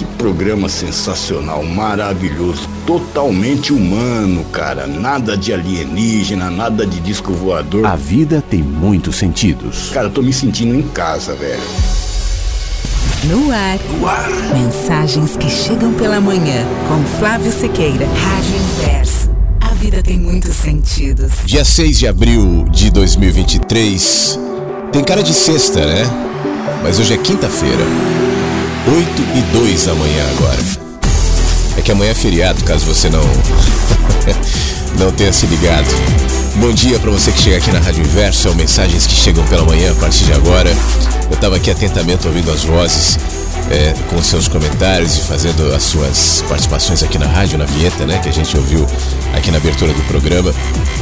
que programa sensacional, maravilhoso, totalmente humano, cara. Nada de alienígena, nada de disco voador. A vida tem muitos sentidos. Cara, eu tô me sentindo em casa, velho. No ar. no ar. Mensagens que chegam pela manhã. Com Flávio Sequeira. Rádio Inverso. A vida tem muitos sentidos. Dia 6 de abril de 2023. Tem cara de sexta, né? Mas hoje é quinta-feira. 8 e 2 da manhã agora. É que amanhã é feriado, caso você não. não tenha se ligado. Bom dia para você que chega aqui na Rádio Inverso, é mensagens que chegam pela manhã a partir de agora. Eu estava aqui atentamente ouvindo as vozes, é, com seus comentários e fazendo as suas participações aqui na rádio, na vinheta, né, que a gente ouviu aqui na abertura do programa.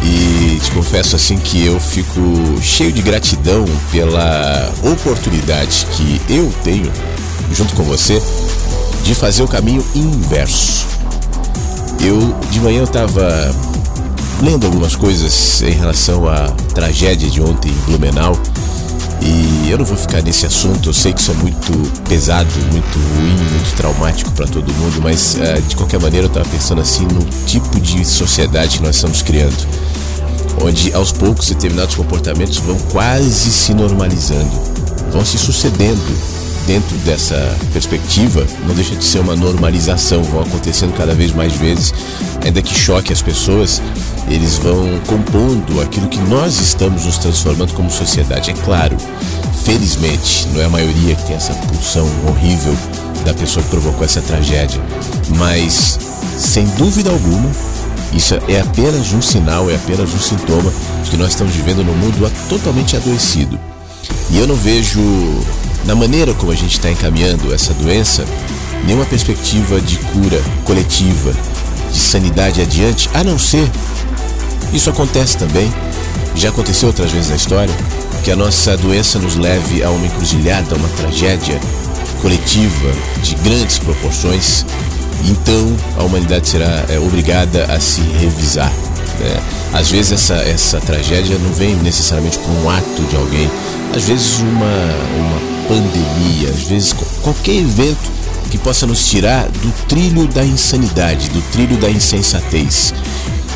E te confesso assim que eu fico cheio de gratidão pela oportunidade que eu tenho, junto com você, de fazer o caminho inverso. Eu de manhã eu estava lendo algumas coisas em relação à tragédia de ontem em Blumenau. E eu não vou ficar nesse assunto, eu sei que isso é muito pesado, muito ruim, muito traumático para todo mundo, mas uh, de qualquer maneira eu estava pensando assim no tipo de sociedade que nós estamos criando, onde aos poucos determinados comportamentos vão quase se normalizando, vão se sucedendo dentro dessa perspectiva, não deixa de ser uma normalização, vão acontecendo cada vez mais vezes, ainda que choque as pessoas, eles vão compondo aquilo que nós estamos nos transformando como sociedade. É claro, felizmente, não é a maioria que tem essa pulsão horrível da pessoa que provocou essa tragédia, mas sem dúvida alguma, isso é apenas um sinal, é apenas um sintoma de que nós estamos vivendo num mundo totalmente adoecido. E eu não vejo na maneira como a gente está encaminhando essa doença, nenhuma perspectiva de cura coletiva, de sanidade adiante, a não ser. Isso acontece também, já aconteceu outras vezes na história, que a nossa doença nos leve a uma encruzilhada, a uma tragédia coletiva de grandes proporções. Então a humanidade será é, obrigada a se revisar. Né? Às vezes essa, essa tragédia não vem necessariamente com um ato de alguém, às vezes uma, uma pandemia, às vezes qualquer evento que possa nos tirar do trilho da insanidade, do trilho da insensatez.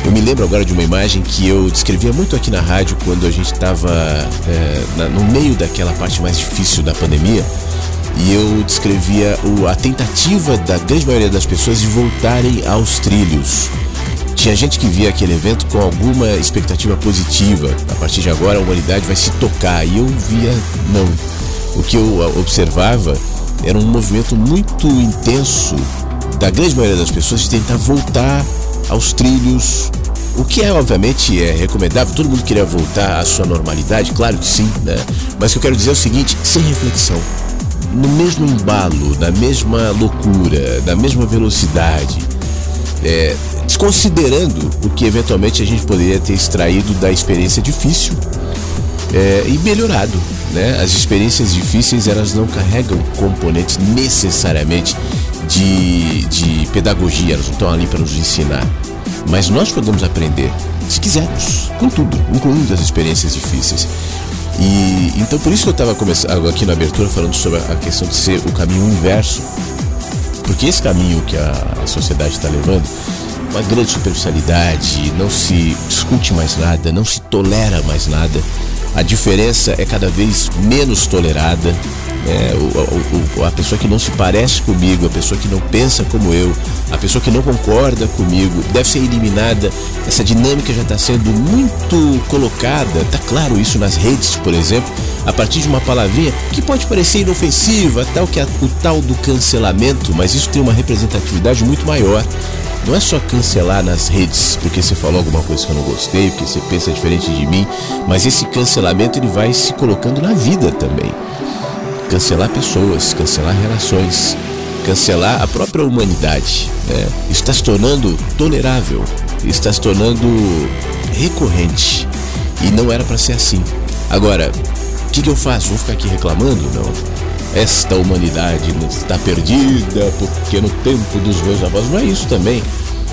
Eu me lembro agora de uma imagem que eu descrevia muito aqui na rádio quando a gente estava é, no meio daquela parte mais difícil da pandemia. E eu descrevia o, a tentativa da grande maioria das pessoas de voltarem aos trilhos. Tinha gente que via aquele evento com alguma expectativa positiva. A partir de agora a humanidade vai se tocar. E eu via, não o que eu observava era um movimento muito intenso da grande maioria das pessoas de tentar voltar aos trilhos, o que é obviamente é recomendável, todo mundo queria voltar à sua normalidade, claro que sim, né? Mas o que eu quero dizer é o seguinte, sem reflexão. no mesmo embalo, na mesma loucura, na mesma velocidade, é, desconsiderando o que eventualmente a gente poderia ter extraído da experiência difícil é, e melhorado. Né? As experiências difíceis elas não carregam componentes necessariamente de, de pedagogia, elas não estão ali para nos ensinar. Mas nós podemos aprender, se quisermos, com tudo, incluindo as experiências difíceis. E então por isso que eu estava começando aqui na abertura falando sobre a questão de ser o caminho inverso. Porque esse caminho que a, a sociedade está levando, uma grande superficialidade, não se discute mais nada, não se tolera mais nada. A diferença é cada vez menos tolerada é, o, o, a pessoa que não se parece comigo, a pessoa que não pensa como eu, a pessoa que não concorda comigo, deve ser eliminada. Essa dinâmica já está sendo muito colocada, está claro isso nas redes, por exemplo, a partir de uma palavrinha que pode parecer inofensiva, tal que é o tal do cancelamento, mas isso tem uma representatividade muito maior. Não é só cancelar nas redes porque você falou alguma coisa que eu não gostei, porque você pensa diferente de mim, mas esse cancelamento ele vai se colocando na vida também cancelar pessoas, cancelar relações, cancelar a própria humanidade. Né? Está se tornando tolerável, está se tornando recorrente. E não era para ser assim. Agora, o que, que eu faço? Vou ficar aqui reclamando? Não. Esta humanidade está perdida porque no tempo dos meus avós não é isso também.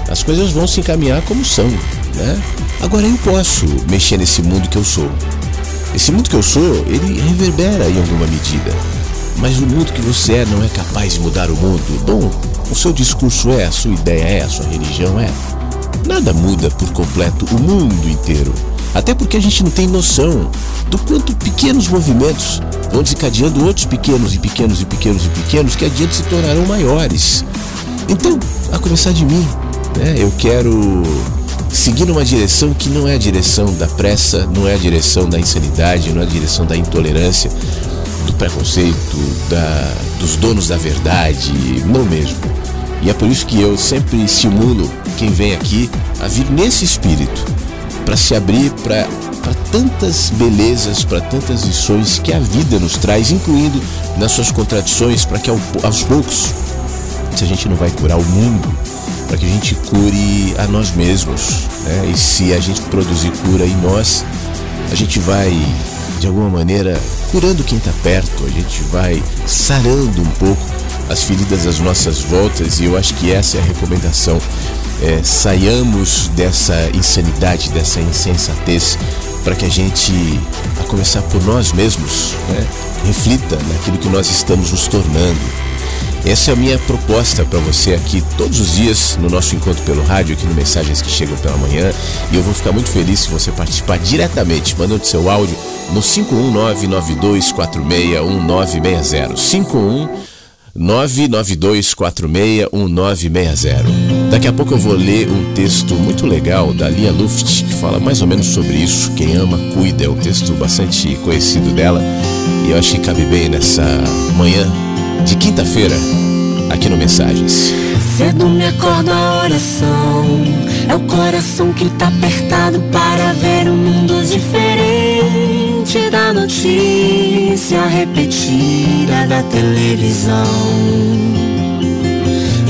As coisas vão se encaminhar como são, né? Agora eu posso mexer nesse mundo que eu sou. Esse mundo que eu sou, ele reverbera em alguma medida. Mas o mundo que você é não é capaz de mudar o mundo. Bom, o seu discurso é, a sua ideia é, a sua religião é. Nada muda por completo o mundo inteiro. Até porque a gente não tem noção do quanto pequenos movimentos vão desencadeando outros pequenos e pequenos e pequenos e pequenos que adiante se tornarão maiores. Então, a começar de mim, né? Eu quero seguir numa direção que não é a direção da pressa, não é a direção da insanidade, não é a direção da intolerância, do preconceito, da, dos donos da verdade, não mesmo. E é por isso que eu sempre estimulo quem vem aqui a vir nesse espírito, para se abrir para tantas belezas, para tantas lições que a vida nos traz, incluindo nas suas contradições, para que aos poucos, se a gente não vai curar o mundo, para que a gente cure a nós mesmos. Né? E se a gente produzir cura em nós, a gente vai, de alguma maneira, curando quem está perto, a gente vai sarando um pouco as feridas das nossas voltas, e eu acho que essa é a recomendação. É, saiamos dessa insanidade, dessa insensatez, para que a gente, a começar por nós mesmos, né, reflita naquilo que nós estamos nos tornando essa é a minha proposta para você aqui todos os dias no nosso encontro pelo rádio, aqui no Mensagens que Chegam pela Manhã. E eu vou ficar muito feliz se você participar diretamente, mandando seu áudio no 51992461960. 51992461960. Daqui a pouco eu vou ler um texto muito legal da Lia Luft que fala mais ou menos sobre isso. Quem ama, cuida. É um texto bastante conhecido dela e eu acho que cabe bem nessa manhã de quinta-feira, aqui no Mensagens. Cedo me acordo a oração, é o coração que tá apertado para ver um mundo diferente da notícia repetida da televisão.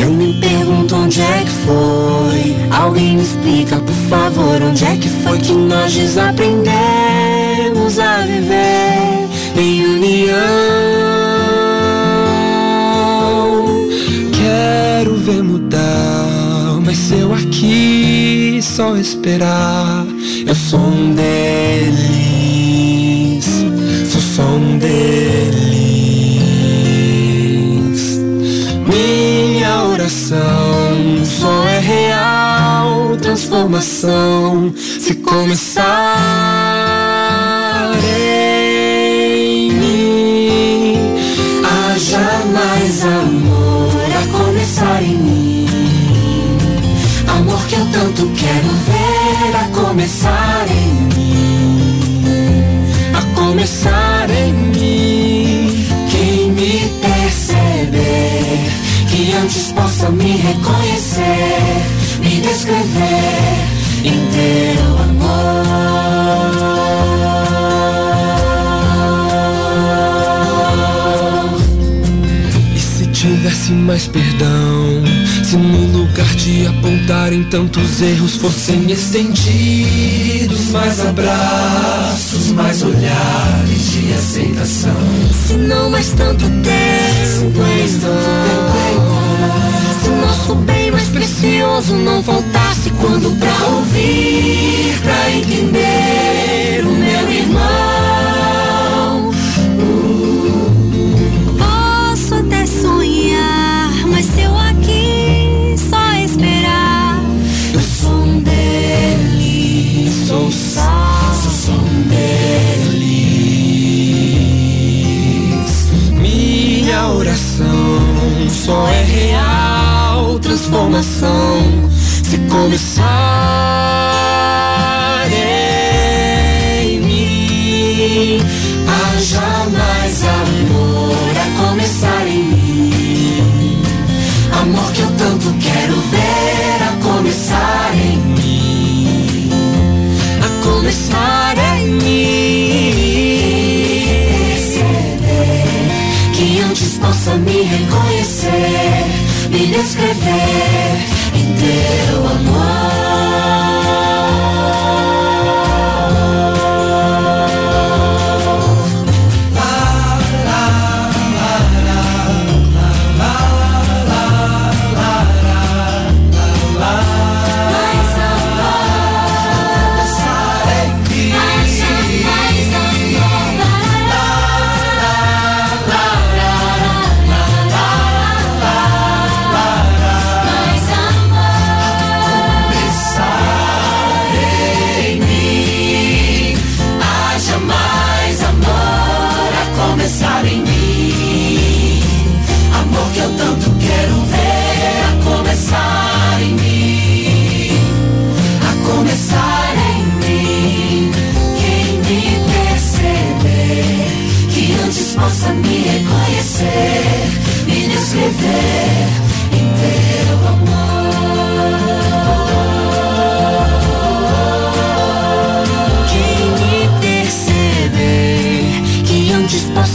Eu me pergunto onde é que foi. Alguém me explica, por favor, onde é que foi que nós desaprendemos a viver em união. ver mudar, mas se eu aqui só esperar, eu sou um deles, deles. Minha oração só é real, transformação se começar em mim. Haja mais amor começar em mim. Amor que eu tanto quero ver a começar em mim. A começar que antes possa me reconhecer, me descrever em teu amor. desse mais perdão. Se no lugar de apontarem tantos erros fossem estendidos mais abraços, mais olhares de aceitação. Se não mais tanto tempo em vão. Se nosso bem mais precioso não faltasse quando pra ouvir, pra entender o meu irmão. Oração só é real transformação se começar em mim. Haja mais amor a começar em mim. Amor que eu tanto quero ver a começar em mim. A começar em mim. Possa me reconhecer, me descrever em teu amor.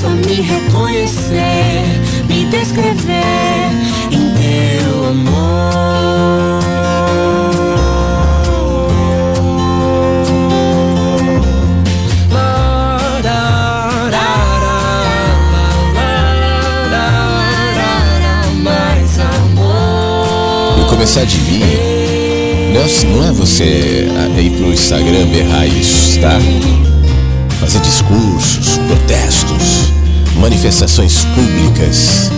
Possa me reconhecer, me descrever em teu amor. Começar de mim não é, você ir pro Instagram berrar isso, tá? Fazer discursos, protestos, manifestações públicas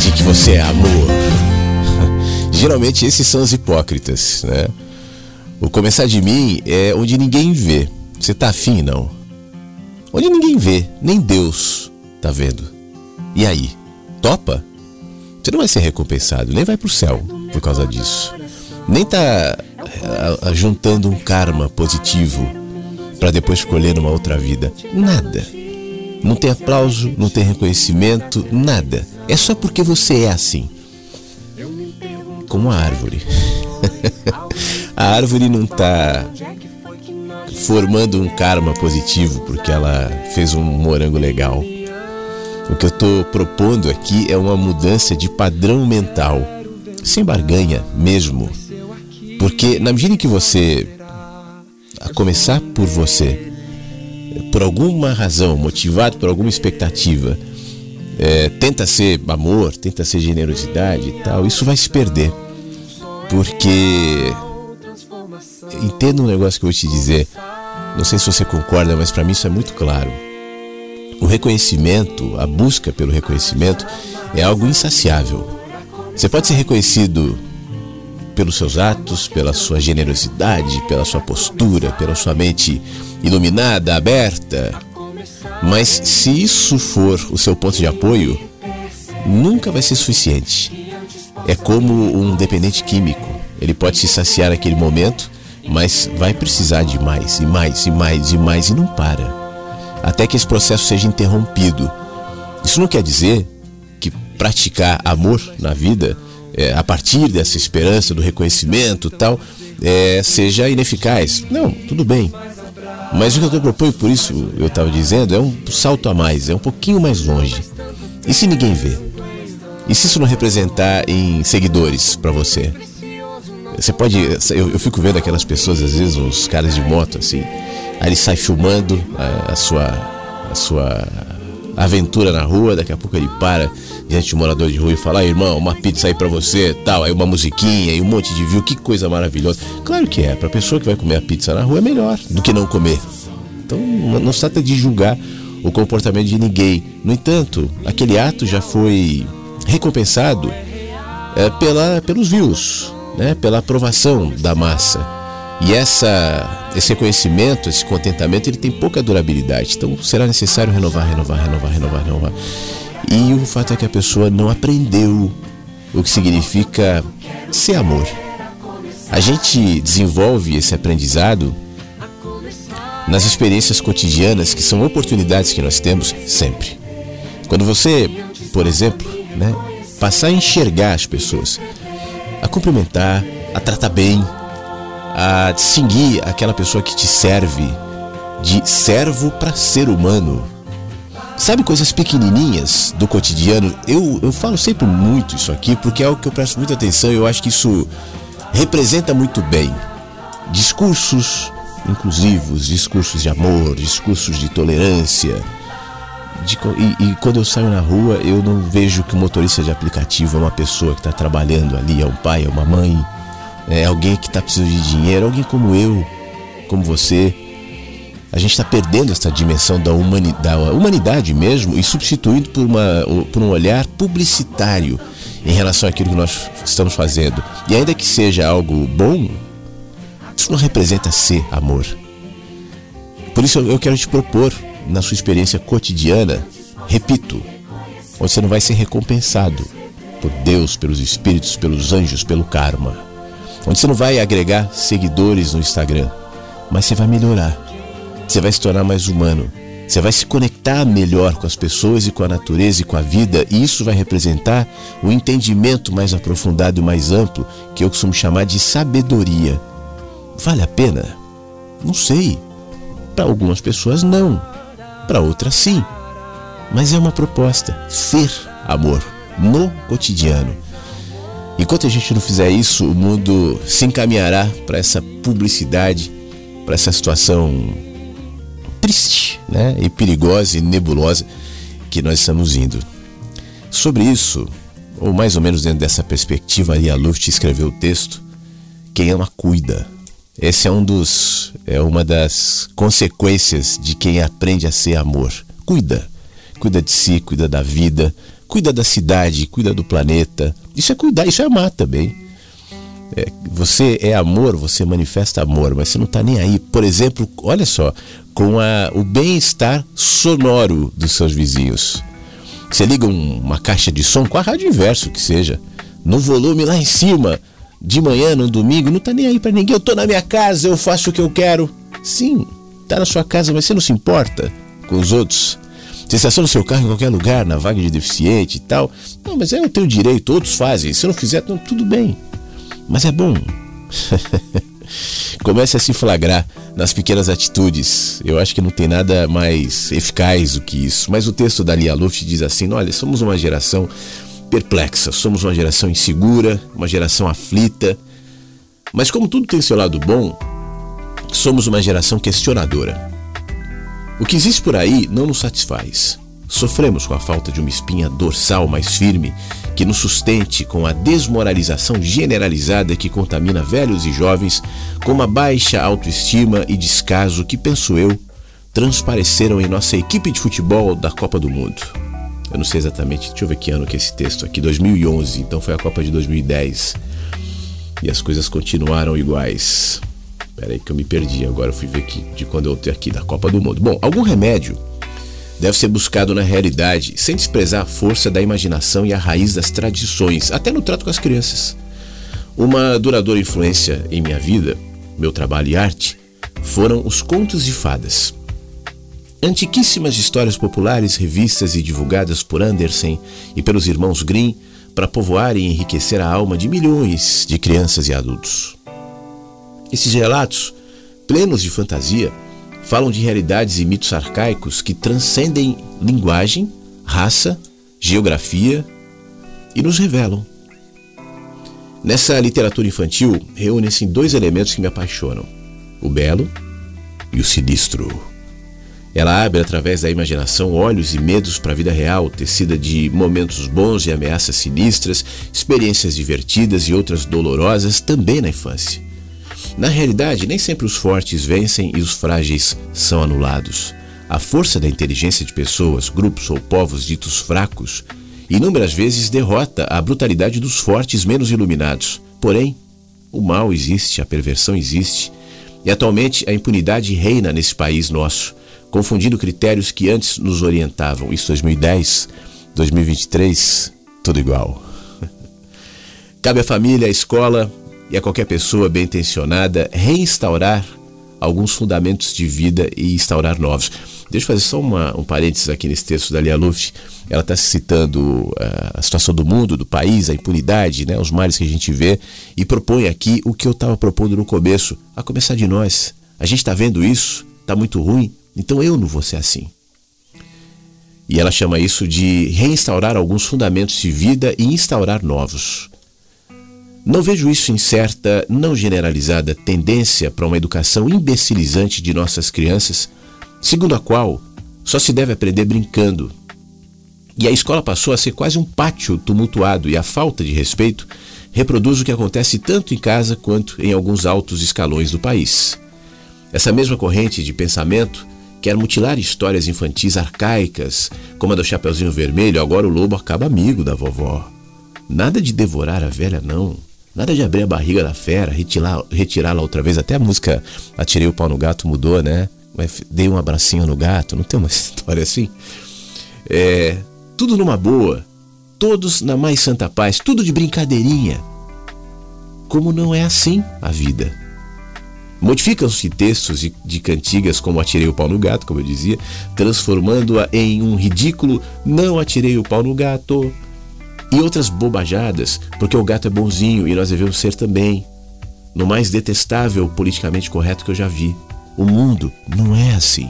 de que você é amor. Geralmente esses são os hipócritas, né? O começar de mim é onde ninguém vê. Você tá afim, não? Onde ninguém vê, nem Deus tá vendo. E aí? Topa? Você não vai ser recompensado, nem vai pro céu por causa disso. Nem tá a, juntando um karma positivo para depois escolher uma outra vida. Nada. Não tem aplauso, não tem reconhecimento, nada. É só porque você é assim. Como a árvore. a árvore não tá formando um karma positivo porque ela fez um morango legal. O que eu estou propondo aqui é uma mudança de padrão mental, sem barganha mesmo. Porque na medida em que você, a começar por você, por alguma razão, motivado por alguma expectativa, é, tenta ser amor, tenta ser generosidade e tal, isso vai se perder. Porque entenda um negócio que eu vou te dizer. Não sei se você concorda, mas para mim isso é muito claro. O reconhecimento, a busca pelo reconhecimento é algo insaciável. Você pode ser reconhecido pelos seus atos, pela sua generosidade, pela sua postura, pela sua mente iluminada, aberta. Mas se isso for o seu ponto de apoio, nunca vai ser suficiente. É como um dependente químico. Ele pode se saciar naquele momento, mas vai precisar de mais e mais e mais e mais e não para. Até que esse processo seja interrompido. Isso não quer dizer que praticar amor na vida, é, a partir dessa esperança do reconhecimento tal, é, seja ineficaz. Não, tudo bem. Mas o que eu proponho, por isso eu estava dizendo, é um salto a mais, é um pouquinho mais longe. E se ninguém vê? E se isso não representar em seguidores para você? Você pode. Eu, eu, fico vendo aquelas pessoas, às vezes, uns caras de moto, assim. Aí ele sai filmando a, a sua. a sua aventura na rua, daqui a pouco ele para diante de um morador de rua e fala, ah, irmão, uma pizza aí pra você, tal, aí uma musiquinha e um monte de view, que coisa maravilhosa. Claro que é, pra pessoa que vai comer a pizza na rua é melhor do que não comer. Então não se trata de julgar o comportamento de ninguém. No entanto, aquele ato já foi recompensado é, pela, pelos views, né, pela aprovação da massa. E essa, esse reconhecimento, esse contentamento, ele tem pouca durabilidade. Então será necessário renovar, renovar, renovar, renovar, renovar. E o fato é que a pessoa não aprendeu o que significa ser amor. A gente desenvolve esse aprendizado nas experiências cotidianas, que são oportunidades que nós temos sempre. Quando você, por exemplo, né, passar a enxergar as pessoas, a cumprimentar, a tratar bem, a distinguir aquela pessoa que te serve de servo para ser humano. Sabe coisas pequenininhas do cotidiano? Eu, eu falo sempre muito isso aqui porque é algo que eu presto muita atenção e eu acho que isso representa muito bem. Discursos inclusivos, discursos de amor, discursos de tolerância, de, e, e, quando eu saio na rua, eu não vejo que o motorista de aplicativo é uma pessoa que está trabalhando ali, é um pai, é uma mãe, é alguém que está precisando de dinheiro, alguém como eu, como você. A gente está perdendo essa dimensão da humanidade, da humanidade mesmo e substituindo por, uma, por um olhar publicitário em relação àquilo que nós estamos fazendo. E ainda que seja algo bom, isso não representa ser amor. Por isso eu quero te propor na sua experiência cotidiana, repito, você não vai ser recompensado por Deus, pelos espíritos, pelos anjos, pelo karma. Onde você não vai agregar seguidores no Instagram, mas você vai melhorar. Você vai se tornar mais humano. Você vai se conectar melhor com as pessoas e com a natureza e com a vida, e isso vai representar o um entendimento mais aprofundado e mais amplo, que eu costumo chamar de sabedoria. Vale a pena? Não sei. Para algumas pessoas, não para outras sim. Mas é uma proposta, ser amor no cotidiano. Enquanto a gente não fizer isso, o mundo se encaminhará para essa publicidade, para essa situação triste, né, e perigosa e nebulosa que nós estamos indo. Sobre isso, ou mais ou menos dentro dessa perspectiva, a Luft escreveu o texto: Quem ama cuida, esse é um dos é uma das consequências de quem aprende a ser amor. Cuida, cuida de si, cuida da vida, cuida da cidade, cuida do planeta. Isso é cuidar, isso é amar também. É, você é amor, você manifesta amor, mas você não está nem aí. Por exemplo, olha só, com a, o bem-estar sonoro dos seus vizinhos. Você liga um, uma caixa de som com a rádio inverso que seja, no volume lá em cima de manhã, no domingo, não tá nem aí para ninguém. Eu tô na minha casa, eu faço o que eu quero. Sim, tá na sua casa, mas você não se importa com os outros. Você estaciona o seu carro em qualquer lugar, na vaga de deficiente e tal. Não, mas é o teu direito, outros fazem. Se não fizer, não, tudo bem. Mas é bom. Comece a se flagrar nas pequenas atitudes. Eu acho que não tem nada mais eficaz do que isso. Mas o texto da Lia Luft diz assim: olha, somos uma geração perplexa. Somos uma geração insegura, uma geração aflita. Mas, como tudo tem seu lado bom, somos uma geração questionadora. O que existe por aí não nos satisfaz. Sofremos com a falta de uma espinha dorsal mais firme que nos sustente com a desmoralização generalizada que contamina velhos e jovens com uma baixa autoestima e descaso que, penso eu, transpareceram em nossa equipe de futebol da Copa do Mundo. Eu não sei exatamente, deixa eu ver que ano que é esse texto aqui, 2011, então foi a Copa de 2010. E as coisas continuaram iguais. Espera aí que eu me perdi, agora eu fui ver aqui, de quando eu tenho aqui, da Copa do Mundo. Bom, algum remédio deve ser buscado na realidade, sem desprezar a força da imaginação e a raiz das tradições, até no trato com as crianças. Uma duradoura influência em minha vida, meu trabalho e arte, foram os contos de fadas. Antiquíssimas histórias populares revistas e divulgadas por Andersen e pelos irmãos Grimm para povoar e enriquecer a alma de milhões de crianças e adultos. Esses relatos, plenos de fantasia, falam de realidades e mitos arcaicos que transcendem linguagem, raça, geografia e nos revelam. Nessa literatura infantil, reúnem-se dois elementos que me apaixonam: o belo e o sinistro. Ela abre através da imaginação olhos e medos para a vida real, tecida de momentos bons e ameaças sinistras, experiências divertidas e outras dolorosas também na infância. Na realidade, nem sempre os fortes vencem e os frágeis são anulados. A força da inteligência de pessoas, grupos ou povos ditos fracos inúmeras vezes derrota a brutalidade dos fortes menos iluminados. Porém, o mal existe, a perversão existe, e atualmente a impunidade reina nesse país nosso, confundindo critérios que antes nos orientavam. Isso 2010, 2023, tudo igual. Cabe à família, à escola e a qualquer pessoa bem intencionada reinstaurar alguns fundamentos de vida e instaurar novos. Deixa eu fazer só uma, um parênteses aqui nesse texto da Lia Luft. Ela está citando uh, a situação do mundo, do país, a impunidade, né, os males que a gente vê, e propõe aqui o que eu estava propondo no começo, a começar de nós. A gente está vendo isso, está muito ruim, então eu não vou ser assim. E ela chama isso de reinstaurar alguns fundamentos de vida e instaurar novos. Não vejo isso em certa, não generalizada tendência para uma educação imbecilizante de nossas crianças segundo a qual só se deve aprender brincando. E a escola passou a ser quase um pátio tumultuado e a falta de respeito reproduz o que acontece tanto em casa quanto em alguns altos escalões do país. Essa mesma corrente de pensamento quer mutilar histórias infantis arcaicas, como a do Chapeuzinho Vermelho, agora o lobo acaba amigo da vovó. Nada de devorar a velha, não. Nada de abrir a barriga da fera, retirá-la outra vez. Até a música Atirei o Pau no Gato mudou, né? dei um abracinho no gato, não tem uma história assim? É, tudo numa boa, todos na mais santa paz, tudo de brincadeirinha. Como não é assim a vida? Modificam-se textos de cantigas como Atirei o pau no gato, como eu dizia, transformando-a em um ridículo Não atirei o pau no gato. E outras bobajadas, porque o gato é bonzinho e nós devemos ser também. No mais detestável politicamente correto que eu já vi. O mundo não é assim.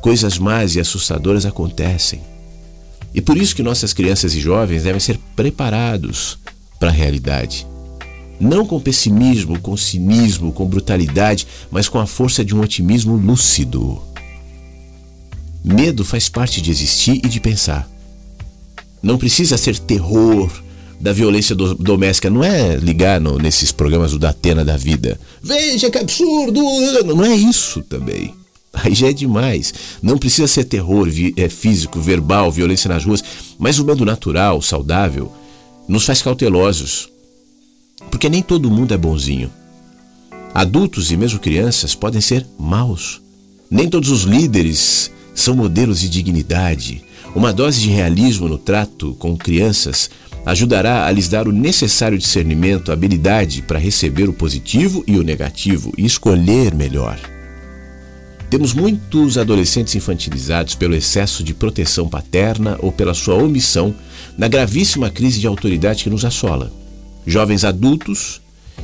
Coisas más e assustadoras acontecem. E por isso que nossas crianças e jovens devem ser preparados para a realidade. Não com pessimismo, com cinismo, com brutalidade, mas com a força de um otimismo lúcido. Medo faz parte de existir e de pensar. Não precisa ser terror, da violência do, doméstica. Não é ligar no, nesses programas do Datena da vida. Veja que absurdo! Não é isso também. Aí já é demais. Não precisa ser terror vi, é, físico, verbal, violência nas ruas, mas o medo natural, saudável, nos faz cautelosos. Porque nem todo mundo é bonzinho. Adultos e mesmo crianças podem ser maus. Nem todos os líderes são modelos de dignidade. Uma dose de realismo no trato com crianças ajudará a lhes dar o necessário discernimento, habilidade para receber o positivo e o negativo e escolher melhor. Temos muitos adolescentes infantilizados pelo excesso de proteção paterna ou pela sua omissão na gravíssima crise de autoridade que nos assola. Jovens adultos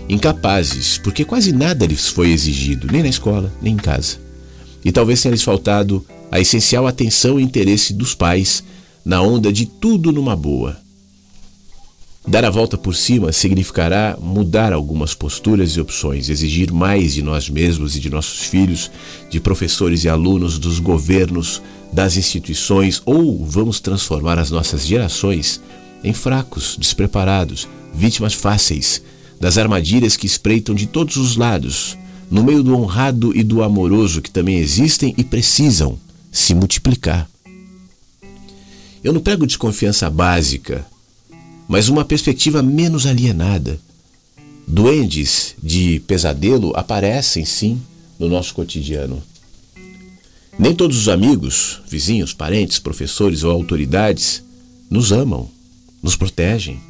incapazes, porque quase nada lhes foi exigido, nem na escola, nem em casa. E talvez tenha lhes faltado a essencial atenção e interesse dos pais na onda de tudo numa boa, Dar a volta por cima significará mudar algumas posturas e opções, exigir mais de nós mesmos e de nossos filhos, de professores e alunos, dos governos, das instituições, ou vamos transformar as nossas gerações em fracos, despreparados, vítimas fáceis das armadilhas que espreitam de todos os lados, no meio do honrado e do amoroso que também existem e precisam se multiplicar. Eu não prego desconfiança básica mas uma perspectiva menos alienada. Duendes de pesadelo aparecem sim no nosso cotidiano. Nem todos os amigos, vizinhos, parentes, professores ou autoridades nos amam, nos protegem.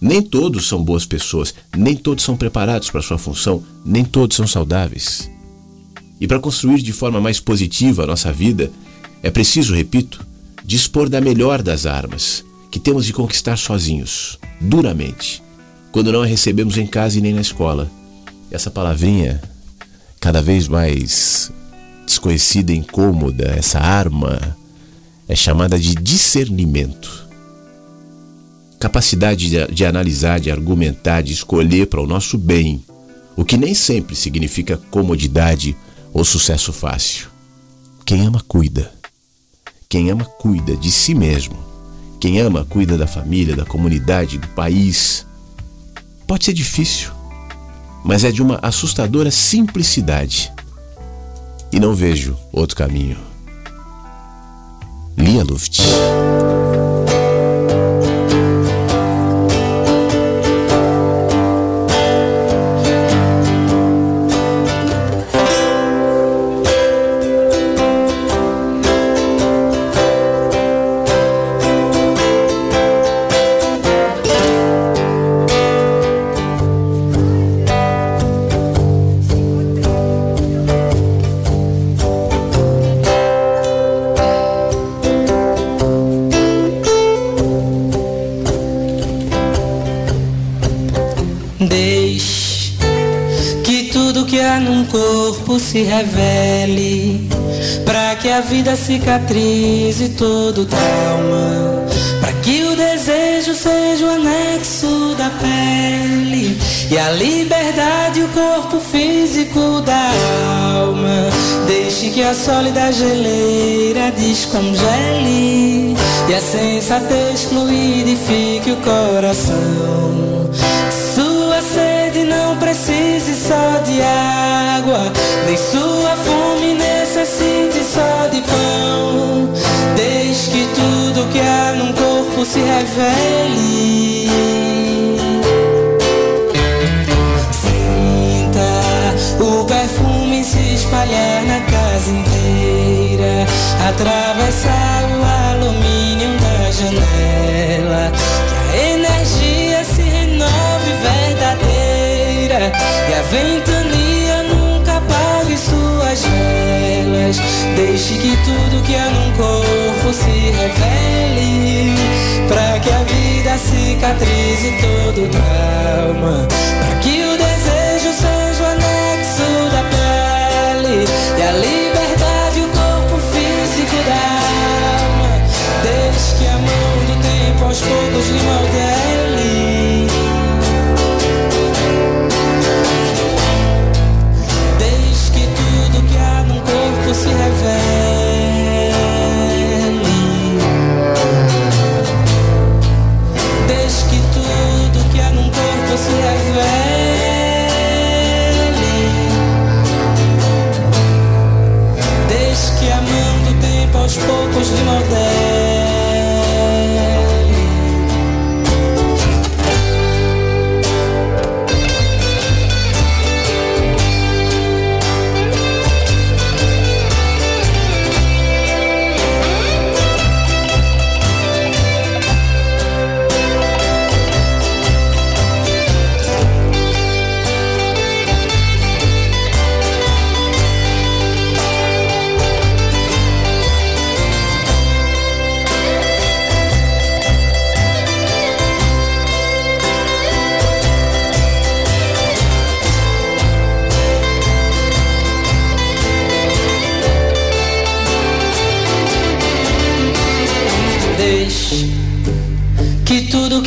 Nem todos são boas pessoas, nem todos são preparados para sua função, nem todos são saudáveis. E para construir de forma mais positiva a nossa vida, é preciso, repito, dispor da melhor das armas, que temos de conquistar sozinhos, duramente, quando não a recebemos em casa e nem na escola. Essa palavrinha, cada vez mais desconhecida e incômoda, essa arma, é chamada de discernimento. capacidade de, de analisar, de argumentar, de escolher para o nosso bem, o que nem sempre significa comodidade ou sucesso fácil. Quem ama, cuida. Quem ama, cuida de si mesmo. Quem ama, cuida da família, da comunidade, do país. Pode ser difícil, mas é de uma assustadora simplicidade. E não vejo outro caminho. Lia Luft. Para que a vida cicatrize todo trauma, para que o desejo seja o anexo da pele e a liberdade o corpo físico da alma. Deixe que a sólida geleira descongele e a sensatez fluidifique o coração. Sua sede não precise só de água, nem sua fome necessite Desde que tudo que há num corpo se revele. Sinta o perfume se espalhar na casa inteira, atravessar o alumínio da janela. Que a energia se renove verdadeira e a ventania Deixe que tudo que há num corpo se revele, para que a vida cicatrize todo trauma, para que o desejo seja o anexo da pele e a liberdade o corpo físico da alma. Deixe que a mão do tempo aos poucos lhe modele.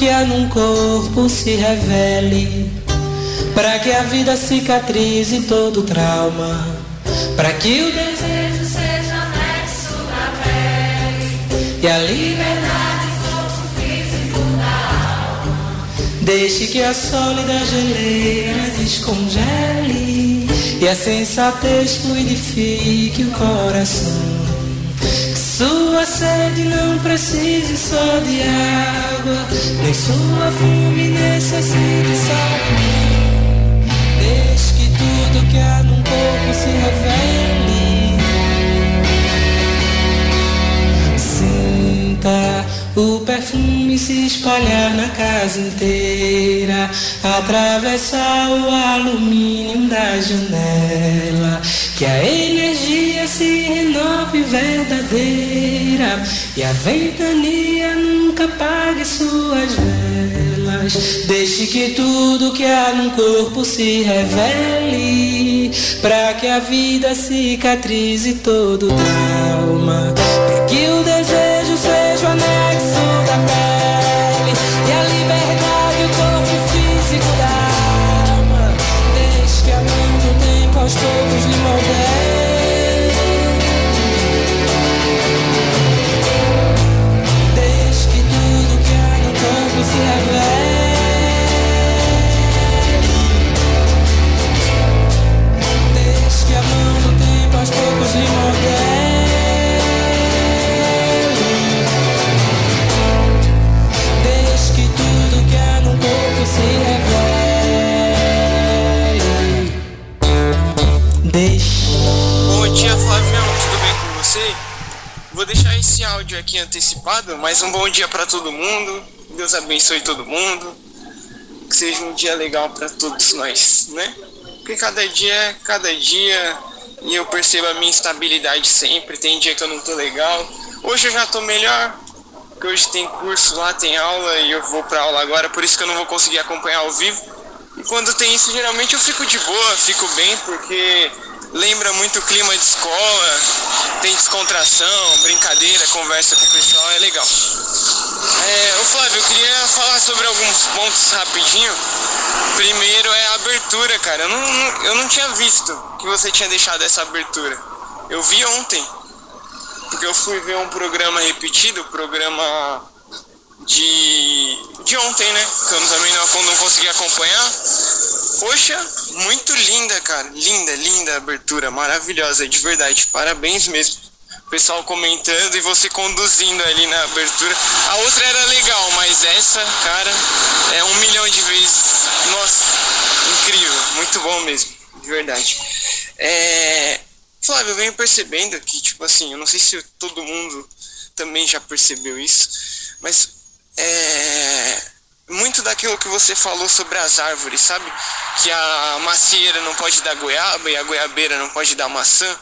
Que que há num corpo se revele, para que a vida cicatrize todo trauma, para que o desejo seja anexo da pele e a liberdade corpo físico da alma. Deixe que a sólida geleira descongele e a sensatez fluidifique o coração. Sua sede não precise só de água, nem sua fome necessite só de mim. Deixe que tudo que há num corpo se revele. Sinta o perfume se espalhar na casa inteira, atravessar o alumínio da janela. Que a energia se renove verdadeira e a ventania nunca apague suas velas. Deixe que tudo que há num corpo se revele, para que a vida cicatrize todo trauma, para que o esse áudio aqui antecipado, mas um bom dia para todo mundo. Deus abençoe todo mundo. Que seja um dia legal para todos nós, né? Porque cada dia é cada dia e eu percebo a minha instabilidade sempre. Tem dia que eu não tô legal. Hoje eu já tô melhor, porque hoje tem curso lá, tem aula e eu vou pra aula agora, por isso que eu não vou conseguir acompanhar ao vivo. E quando tem isso, geralmente eu fico de boa, fico bem, porque lembra muito o clima de escola, tem descontração, brincadeira, conversa com o pessoal, é legal. É, Flávio, eu queria falar sobre alguns pontos rapidinho. Primeiro é a abertura, cara. Eu não, eu não tinha visto que você tinha deixado essa abertura. Eu vi ontem. Porque eu fui ver um programa repetido, o programa de, de ontem, né? Que eu também não, não consegui acompanhar. Poxa, muito linda, cara. Linda, linda abertura, maravilhosa, de verdade. Parabéns mesmo. Pessoal comentando e você conduzindo ali na abertura. A outra era legal, mas essa, cara, é um milhão de vezes. Nossa, incrível, muito bom mesmo, de verdade. É, Flávio, eu venho percebendo que, tipo assim, eu não sei se todo mundo também já percebeu isso, mas é, muito daquilo que você falou sobre as árvores, sabe? Que a macieira não pode dar goiaba e a goiabeira não pode dar maçã,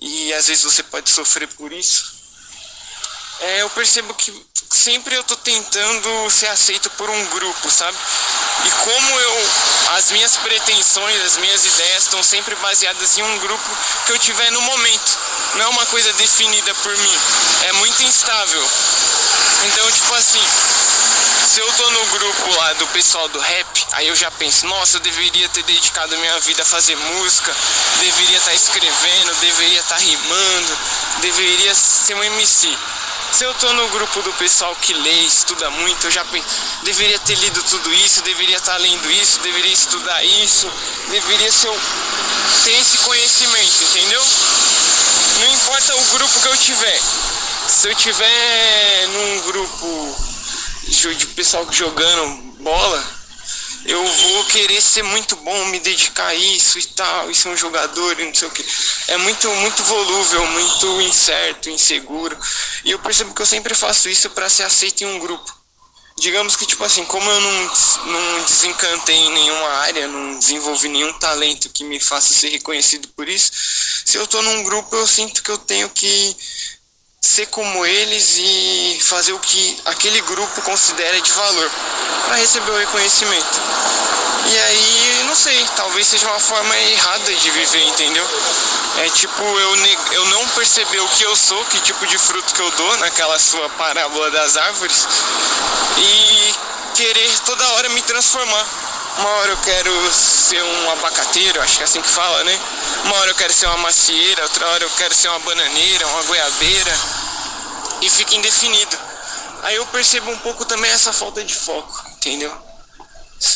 e às vezes você pode sofrer por isso. É, eu percebo que sempre eu tô tentando ser aceito por um grupo, sabe? E como eu as minhas pretensões, as minhas ideias estão sempre baseadas em um grupo que eu tiver no momento. Não é uma coisa definida por mim. É muito instável. Então, tipo assim, se eu tô no grupo lá do pessoal do rap, aí eu já penso, nossa, eu deveria ter dedicado minha vida a fazer música, deveria estar tá escrevendo, deveria estar tá rimando, deveria ser um MC. Se eu tô no grupo do pessoal que lê, estuda muito, eu já deveria ter lido tudo isso, deveria estar tá lendo isso, deveria estudar isso, deveria ser, ter esse conhecimento, entendeu? Não importa o grupo que eu tiver. Se eu tiver num grupo de pessoal jogando bola, eu vou querer ser muito bom, me dedicar a isso e tal, e ser um jogador e não sei o que. É muito, muito volúvel, muito incerto, inseguro. E eu percebo que eu sempre faço isso para ser aceito em um grupo. Digamos que, tipo assim, como eu não, não desencantei em nenhuma área, não desenvolvi nenhum talento que me faça ser reconhecido por isso, se eu tô num grupo, eu sinto que eu tenho que ser como eles e fazer o que aquele grupo considera de valor para receber o reconhecimento. E aí, não sei, talvez seja uma forma errada de viver, entendeu? É tipo eu, eu não perceber o que eu sou, que tipo de fruto que eu dou naquela sua parábola das árvores e querer toda hora me transformar. Uma hora eu quero ser um abacateiro, acho que é assim que fala, né? Uma hora eu quero ser uma macieira, outra hora eu quero ser uma bananeira, uma goiabeira. E fica indefinido. Aí eu percebo um pouco também essa falta de foco, entendeu?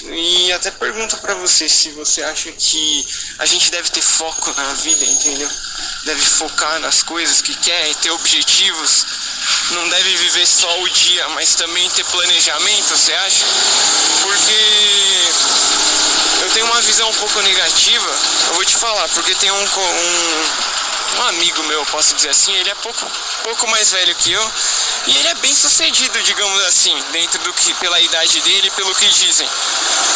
E até pergunto para você se você acha que a gente deve ter foco na vida, entendeu? Deve focar nas coisas que quer, ter objetivos. Não deve viver só o dia, mas também ter planejamento, você acha? Porque eu tenho uma visão um pouco negativa, eu vou te falar, porque tem um, um, um amigo meu, posso dizer assim, ele é pouco, pouco mais velho que eu, e ele é bem sucedido, digamos assim, dentro do que, pela idade dele, pelo que dizem.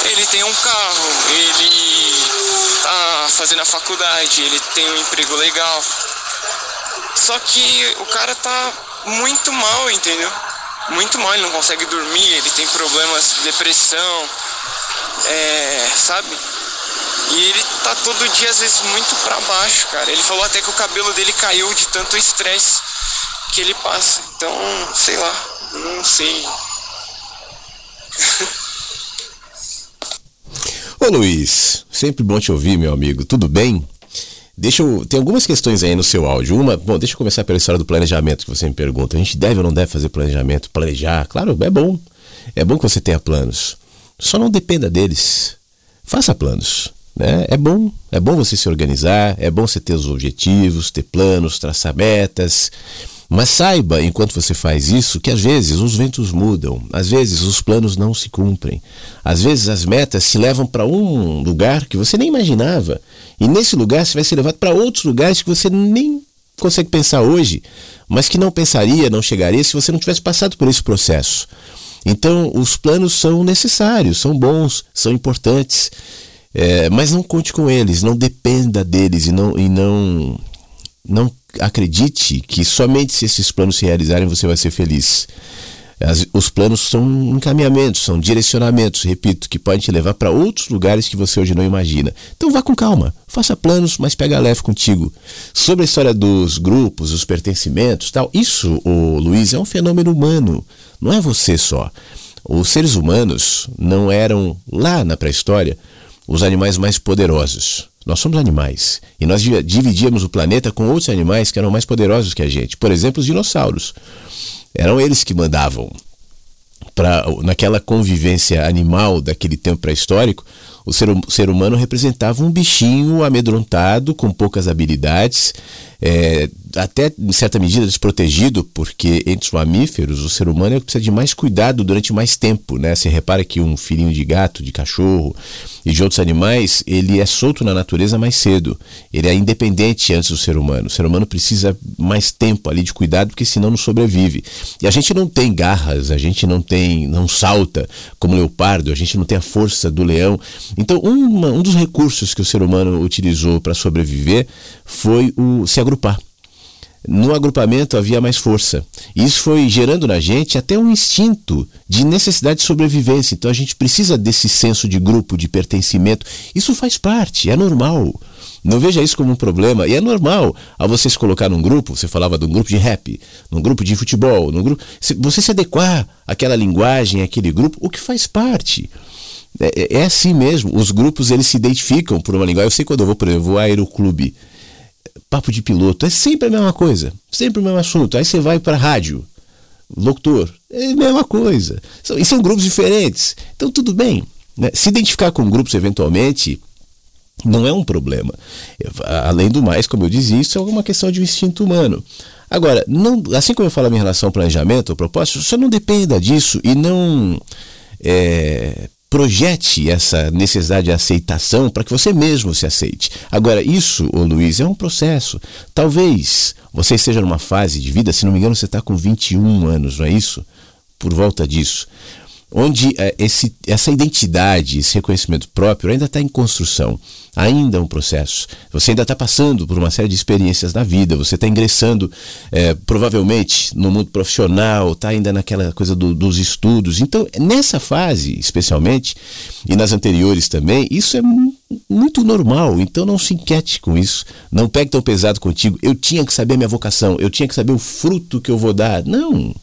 Ele tem um carro, ele tá fazendo a faculdade, ele tem um emprego legal. Só que o cara tá muito mal, entendeu? Muito mal, ele não consegue dormir, ele tem problemas de depressão, é, sabe? E ele tá todo dia, às vezes, muito para baixo, cara. Ele falou até que o cabelo dele caiu de tanto estresse que ele passa. Então, sei lá, não sei. Ô Luiz, sempre bom te ouvir, meu amigo. Tudo bem? Deixa eu. Tem algumas questões aí no seu áudio. Uma, bom, deixa eu começar pela história do planejamento que você me pergunta. A gente deve ou não deve fazer planejamento? Planejar? Claro, é bom. É bom que você tenha planos. Só não dependa deles. Faça planos. Né? É bom, é bom você se organizar, é bom você ter os objetivos, ter planos, traçar metas. Mas saiba, enquanto você faz isso, que às vezes os ventos mudam, às vezes os planos não se cumprem, às vezes as metas se levam para um lugar que você nem imaginava, e nesse lugar você vai ser levado para outros lugares que você nem consegue pensar hoje, mas que não pensaria, não chegaria se você não tivesse passado por esse processo. Então, os planos são necessários, são bons, são importantes, é, mas não conte com eles, não dependa deles e não, e não, não acredite que somente se esses planos se realizarem você vai ser feliz. As, os planos são encaminhamentos, são direcionamentos, repito, que podem te levar para outros lugares que você hoje não imagina. Então vá com calma, faça planos, mas pega leve contigo. Sobre a história dos grupos, os pertencimentos, tal, isso, o Luiz, é um fenômeno humano, não é você só. Os seres humanos não eram lá na pré-história os animais mais poderosos. Nós somos animais e nós dividíamos o planeta com outros animais que eram mais poderosos que a gente. Por exemplo, os dinossauros. Eram eles que mandavam. Pra, naquela convivência animal daquele tempo pré-histórico, o ser, o ser humano representava um bichinho amedrontado, com poucas habilidades, é, até em certa medida desprotegido, porque entre os mamíferos o ser humano é que precisa de mais cuidado durante mais tempo, né? Você repara que um filhinho de gato, de cachorro e de outros animais, ele é solto na natureza mais cedo. Ele é independente antes do ser humano. O ser humano precisa mais tempo ali de cuidado, porque senão não sobrevive. E a gente não tem garras, a gente não tem, não salta como o leopardo, a gente não tem a força do leão. Então, uma, um dos recursos que o ser humano utilizou para sobreviver foi o se agrupar. No agrupamento havia mais força. Isso foi gerando na gente até um instinto de necessidade de sobrevivência. Então a gente precisa desse senso de grupo, de pertencimento. Isso faz parte, é normal. Não veja isso como um problema. E é normal ao você se colocar num grupo, você falava de um grupo de rap, num grupo de futebol, num grupo. Você se adequar àquela linguagem, àquele grupo, o que faz parte. É, é, é assim mesmo. Os grupos eles se identificam por uma linguagem. Eu sei quando eu vou, por exemplo, vou ao aeroclube papo de piloto, é sempre a mesma coisa, sempre o mesmo assunto. Aí você vai para rádio, locutor, é a mesma coisa. e são grupos diferentes. Então tudo bem. Né? Se identificar com grupos eventualmente não é um problema. Além do mais, como eu disse, isso é uma questão de um instinto humano. Agora, não, assim como eu falo em relação ao planejamento, ao propósito, só não dependa disso e não é, projete essa necessidade de aceitação para que você mesmo se aceite. Agora, isso, ô Luiz, é um processo. Talvez você esteja numa fase de vida, se não me engano, você está com 21 anos, não é isso? Por volta disso onde é, esse, essa identidade, esse reconhecimento próprio ainda está em construção, ainda é um processo. Você ainda está passando por uma série de experiências na vida, você está ingressando é, provavelmente no mundo profissional, está ainda naquela coisa do, dos estudos. Então, nessa fase, especialmente, e nas anteriores também, isso é muito normal. Então, não se inquiete com isso. Não pegue tão pesado contigo. Eu tinha que saber a minha vocação, eu tinha que saber o fruto que eu vou dar. Não.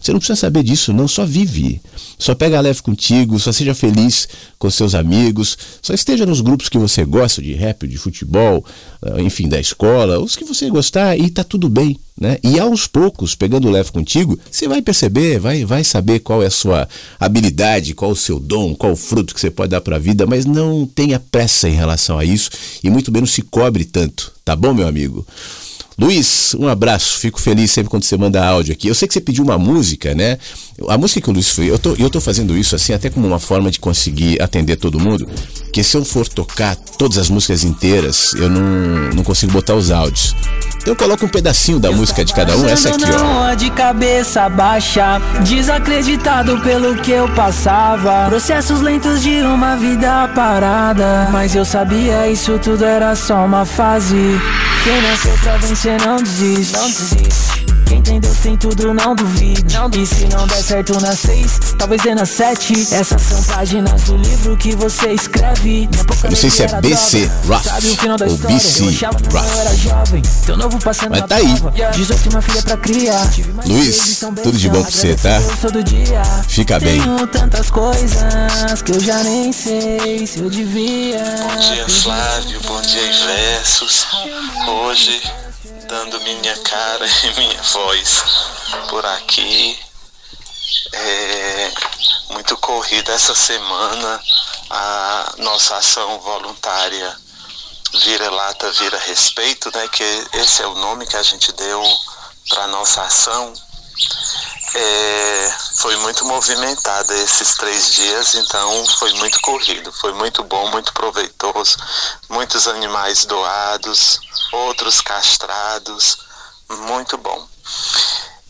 Você não precisa saber disso, não, só vive. Só pega leve contigo, só seja feliz com seus amigos, só esteja nos grupos que você gosta de rap, de futebol, ah, enfim, da escola, os que você gostar e tá tudo bem, né? E aos poucos, pegando leve contigo, você vai perceber, vai, vai saber qual é a sua habilidade, qual o seu dom, qual o fruto que você pode dar para a vida, mas não tenha pressa em relação a isso e muito menos se cobre tanto, tá bom, meu amigo? Luiz, um abraço. Fico feliz sempre quando você manda áudio aqui. Eu sei que você pediu uma música, né? A música que o Luiz foi, eu tô, eu tô fazendo isso assim até como uma forma de conseguir atender todo mundo. Que se eu for tocar todas as músicas inteiras, eu não, não consigo botar os áudios. Então eu coloco um pedacinho da música de cada um, essa aqui, ó. de cabeça baixa, desacreditado pelo que eu passava. Processos lentos de uma vida parada. Mas eu sabia isso tudo era só uma fase. Quem nasceu pra vencer não desiste. Não desiste. Quem tem Deus tem tudo, não duvide. Não e se não der certo na seis, talvez dê na sete. Essas são páginas do livro que você escreve. Eu não sei se é BC Rough ou BC passando Mas tá aí. 18 uma filha pra criar. Luiz, tudo de bom pra você, tá? Fica bem. Tenho tantas coisas que eu já nem sei se eu devia. Bom dia, Flávio. Bom dia, Inversos. Hoje dando minha cara e minha voz por aqui. É muito corrida essa semana a nossa ação voluntária Vira Lata Vira Respeito, né? Que esse é o nome que a gente deu para nossa ação. É, foi muito movimentada esses três dias, então foi muito corrido, foi muito bom, muito proveitoso, muitos animais doados, outros castrados, muito bom.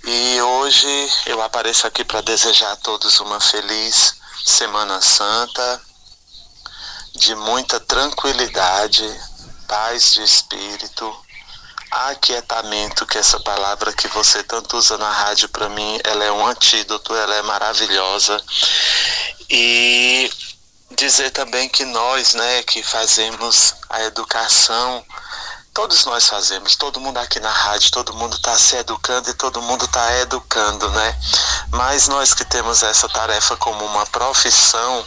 E hoje eu apareço aqui para desejar a todos uma feliz Semana Santa, de muita tranquilidade, paz de espírito, aquietamento, que essa palavra que você tanto usa na rádio para mim, ela é um antídoto, ela é maravilhosa. E dizer também que nós, né, que fazemos a educação, todos nós fazemos, todo mundo aqui na rádio, todo mundo está se educando e todo mundo está educando, né? Mas nós que temos essa tarefa como uma profissão,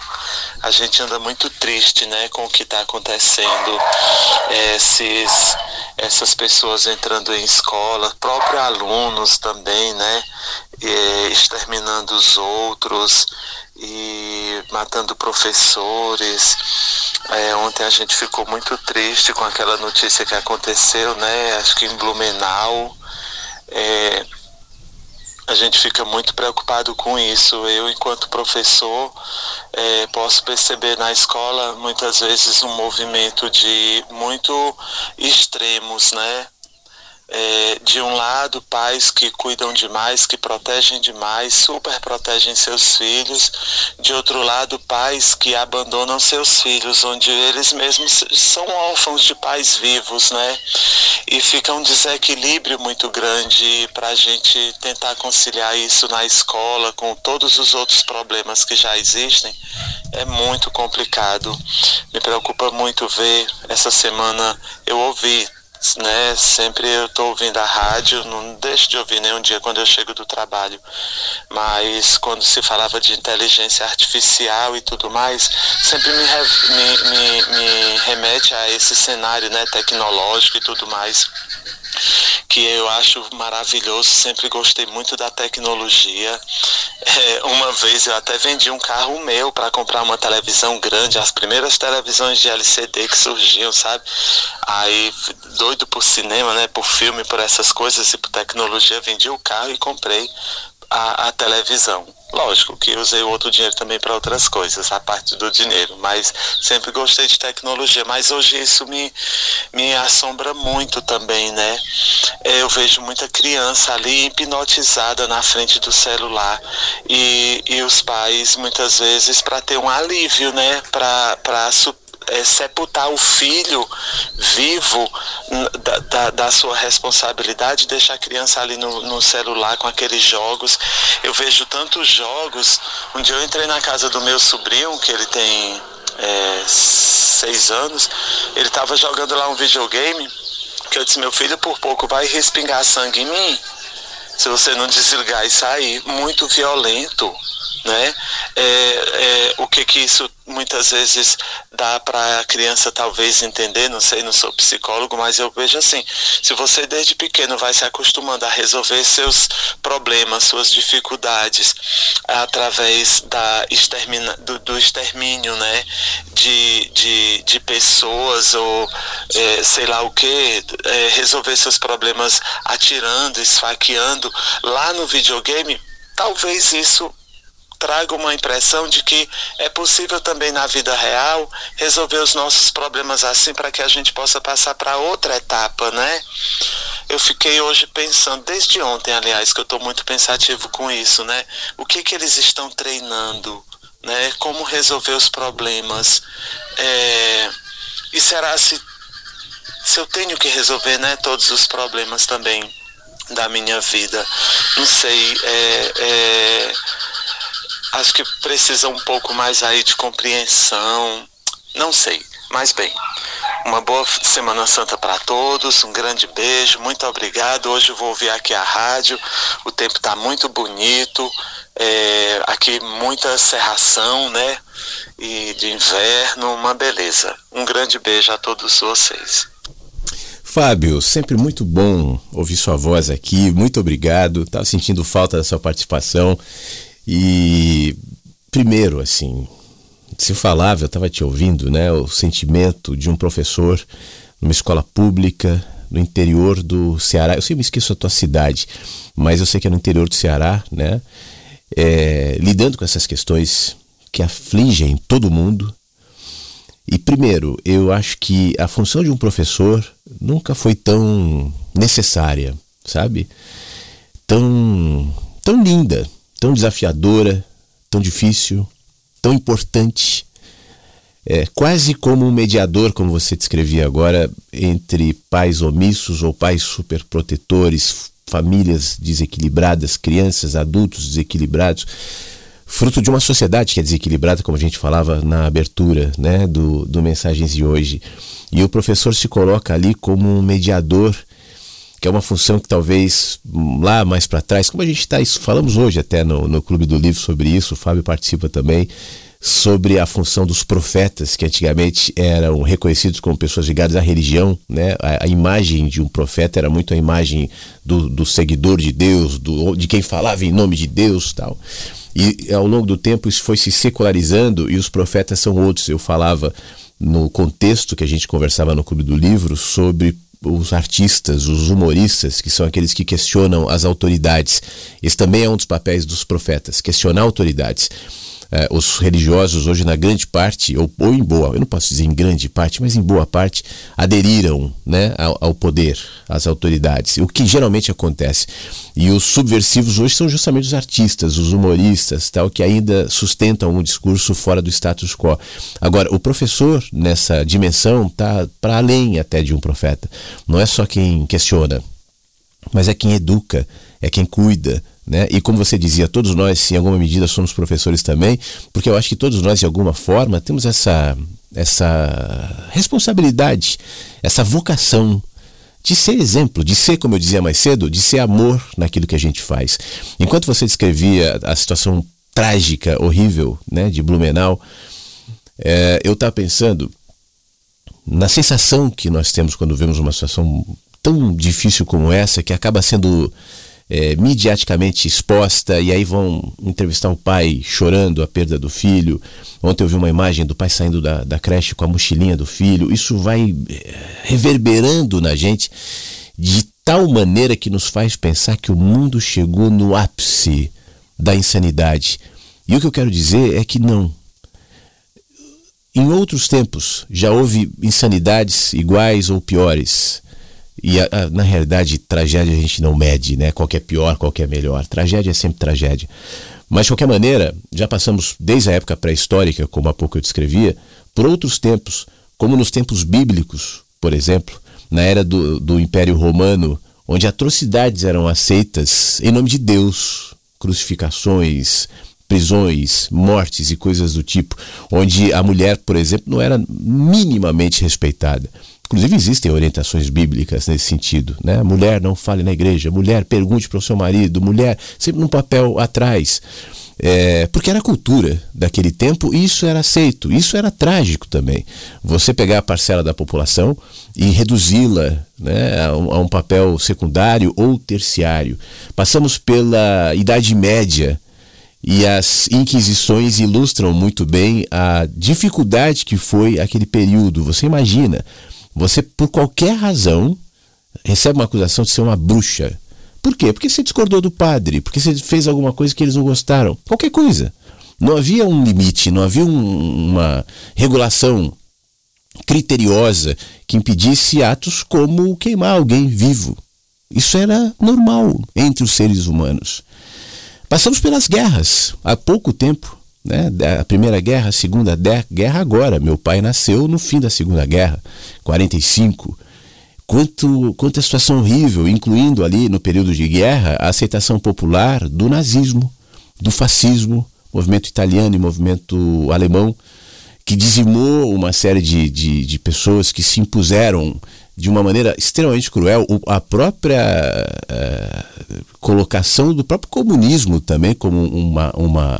a gente anda muito triste, né, com o que está acontecendo, esses, essas pessoas entrando em escola, próprios alunos também, né, exterminando os outros e matando professores. É, ontem a gente ficou muito triste com aquela notícia que aconteceu, né? Acho que em Blumenau. É, a gente fica muito preocupado com isso. Eu, enquanto professor, é, posso perceber na escola muitas vezes um movimento de muito extremos, né? É, de um lado, pais que cuidam demais, que protegem demais, super protegem seus filhos, de outro lado, pais que abandonam seus filhos, onde eles mesmos são órfãos de pais vivos, né? E fica um desequilíbrio muito grande para a gente tentar conciliar isso na escola com todos os outros problemas que já existem. É muito complicado. Me preocupa muito ver essa semana eu ouvi né? Sempre eu estou ouvindo a rádio, não deixo de ouvir nenhum dia quando eu chego do trabalho. Mas quando se falava de inteligência artificial e tudo mais, sempre me, me, me, me remete a esse cenário né, tecnológico e tudo mais que eu acho maravilhoso, sempre gostei muito da tecnologia. É, uma vez eu até vendi um carro meu para comprar uma televisão grande, as primeiras televisões de LCD que surgiam, sabe? Aí, doido por cinema, né? Por filme, por essas coisas e por tecnologia, vendi o carro e comprei a, a televisão. Lógico que usei outro dinheiro também para outras coisas, a parte do dinheiro, mas sempre gostei de tecnologia. Mas hoje isso me, me assombra muito também, né? É, eu vejo muita criança ali hipnotizada na frente do celular e, e os pais, muitas vezes, para ter um alívio, né? Para é, sepultar o filho vivo da, da, da, sua responsabilidade, deixar a criança ali no, no celular com aqueles jogos. Eu vejo tantos jogos. Um dia eu entrei na casa do meu sobrinho, que ele tem é, seis anos, ele estava jogando lá um videogame, que eu disse, meu filho por pouco vai respingar sangue em mim. Se você não desligar e sair, muito violento né? É, é, o que que isso muitas vezes dá para a criança talvez entender, não sei, não sou psicólogo, mas eu vejo assim, se você desde pequeno vai se acostumando a resolver seus problemas, suas dificuldades através da extermina, do, do extermínio, né, de, de, de pessoas ou é, sei lá o que, é, resolver seus problemas atirando, esfaqueando lá no videogame, talvez isso traga uma impressão de que é possível também na vida real resolver os nossos problemas assim para que a gente possa passar para outra etapa, né? Eu fiquei hoje pensando, desde ontem, aliás, que eu estou muito pensativo com isso, né? O que que eles estão treinando, né? Como resolver os problemas? É... E será se, se eu tenho que resolver, né, todos os problemas também da minha vida? Não sei. É, é acho que precisa um pouco mais aí de compreensão. Não sei, mas bem. Uma boa Semana Santa para todos, um grande beijo, muito obrigado. Hoje eu vou ouvir aqui a rádio, o tempo está muito bonito, é, aqui muita serração, né? E de inverno, uma beleza. Um grande beijo a todos vocês. Fábio, sempre muito bom ouvir sua voz aqui, muito obrigado. Estava sentindo falta da sua participação e primeiro, assim, se falava, eu estava te ouvindo, né, o sentimento de um professor numa escola pública no interior do Ceará. Eu sempre esqueço a tua cidade, mas eu sei que é no interior do Ceará, né? É, lidando com essas questões que afligem todo mundo. E primeiro, eu acho que a função de um professor nunca foi tão necessária sabe? Tão, tão linda, tão desafiadora, tão difícil, tão importante. É, quase como um mediador, como você descrevia agora, entre pais omissos ou pais superprotetores, famílias desequilibradas, crianças, adultos desequilibrados, fruto de uma sociedade que é desequilibrada, como a gente falava na abertura né, do, do Mensagens de hoje. E o professor se coloca ali como um mediador, que é uma função que talvez lá mais para trás, como a gente está, falamos hoje até no, no Clube do Livro sobre isso, o Fábio participa também, sobre a função dos profetas, que antigamente eram reconhecidos como pessoas ligadas à religião, né? A, a imagem de um profeta era muito a imagem do, do seguidor de Deus, do, de quem falava em nome de Deus, tal. E ao longo do tempo isso foi se secularizando e os profetas são outros. Eu falava no contexto que a gente conversava no Clube do Livro sobre os artistas, os humoristas, que são aqueles que questionam as autoridades. Esse também é um dos papéis dos profetas, questionar autoridades eh, os religiosos hoje na grande parte, ou, ou, em boa, eu não posso dizer em grande parte, mas em boa parte, aderiram né, ao, ao, poder, às autoridades, o que geralmente acontece. E os subversivos hoje são justamente os artistas, os humoristas, tal, que ainda sustentam um discurso fora do status quo. Agora, o professor, nessa dimensão, está para além até de um profeta. Não é só quem questiona, mas é quem educa, é quem cuida, né? E como você dizia, todos nós, em alguma medida, somos professores também, porque eu acho que todos nós, de alguma forma, temos essa, essa responsabilidade, essa vocação de ser exemplo, de ser, como eu dizia mais cedo, de ser amor naquilo que a gente faz. Enquanto você descrevia a situação trágica, horrível, né, de Blumenau, é, eu estava pensando na sensação que nós temos quando vemos uma situação tão difícil como essa, que acaba sendo é, midiaticamente exposta, e aí vão entrevistar o pai chorando a perda do filho. Ontem eu vi uma imagem do pai saindo da, da creche com a mochilinha do filho. Isso vai é, reverberando na gente de tal maneira que nos faz pensar que o mundo chegou no ápice da insanidade. E o que eu quero dizer é que não. Em outros tempos já houve insanidades iguais ou piores. E a, a, na realidade, tragédia a gente não mede, né? Qual é pior, qual é melhor. Tragédia é sempre tragédia. Mas, de qualquer maneira, já passamos desde a época pré-histórica, como há pouco eu descrevia, por outros tempos, como nos tempos bíblicos, por exemplo, na era do, do Império Romano, onde atrocidades eram aceitas em nome de Deus, crucificações, prisões, mortes e coisas do tipo, onde a mulher, por exemplo, não era minimamente respeitada. Inclusive existem orientações bíblicas nesse sentido, né? Mulher não fale na igreja, mulher pergunte para o seu marido, mulher sempre num papel atrás. É, porque era a cultura daquele tempo e isso era aceito. Isso era trágico também. Você pegar a parcela da população e reduzi-la né, a, um, a um papel secundário ou terciário. Passamos pela Idade Média e as inquisições ilustram muito bem a dificuldade que foi aquele período. Você imagina você, por qualquer razão, recebe uma acusação de ser uma bruxa. Por quê? Porque você discordou do padre, porque você fez alguma coisa que eles não gostaram. Qualquer coisa. Não havia um limite, não havia um, uma regulação criteriosa que impedisse atos como queimar alguém vivo. Isso era normal entre os seres humanos. Passamos pelas guerras há pouco tempo. Né? A Primeira Guerra, a Segunda Guerra, agora. Meu pai nasceu no fim da Segunda Guerra, 45. Quanto, quanta situação horrível, incluindo ali no período de guerra a aceitação popular do nazismo, do fascismo, movimento italiano e movimento alemão, que dizimou uma série de, de, de pessoas que se impuseram de uma maneira extremamente cruel. A própria uh, colocação do próprio comunismo também como uma, uma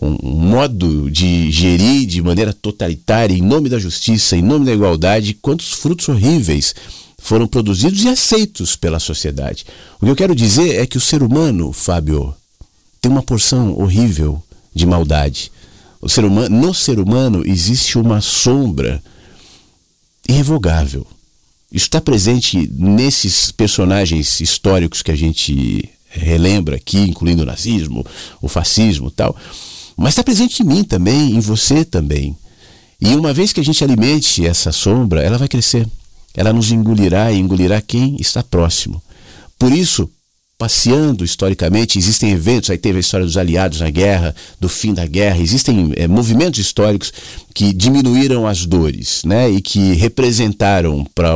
um, modo de gerir de maneira totalitária, em nome da justiça, em nome da igualdade, quantos frutos horríveis foram produzidos e aceitos pela sociedade. O que eu quero dizer é que o ser humano, Fábio, tem uma porção horrível de maldade. O ser humano, no ser humano existe uma sombra irrevogável. Isso está presente nesses personagens históricos que a gente relembra aqui, incluindo o nazismo, o fascismo tal. Mas está presente em mim também, em você também. E uma vez que a gente alimente essa sombra, ela vai crescer. Ela nos engolirá e engolirá quem está próximo. Por isso, passeando historicamente, existem eventos, aí teve a história dos aliados na guerra, do fim da guerra, existem é, movimentos históricos que diminuíram as dores, né, e que representaram para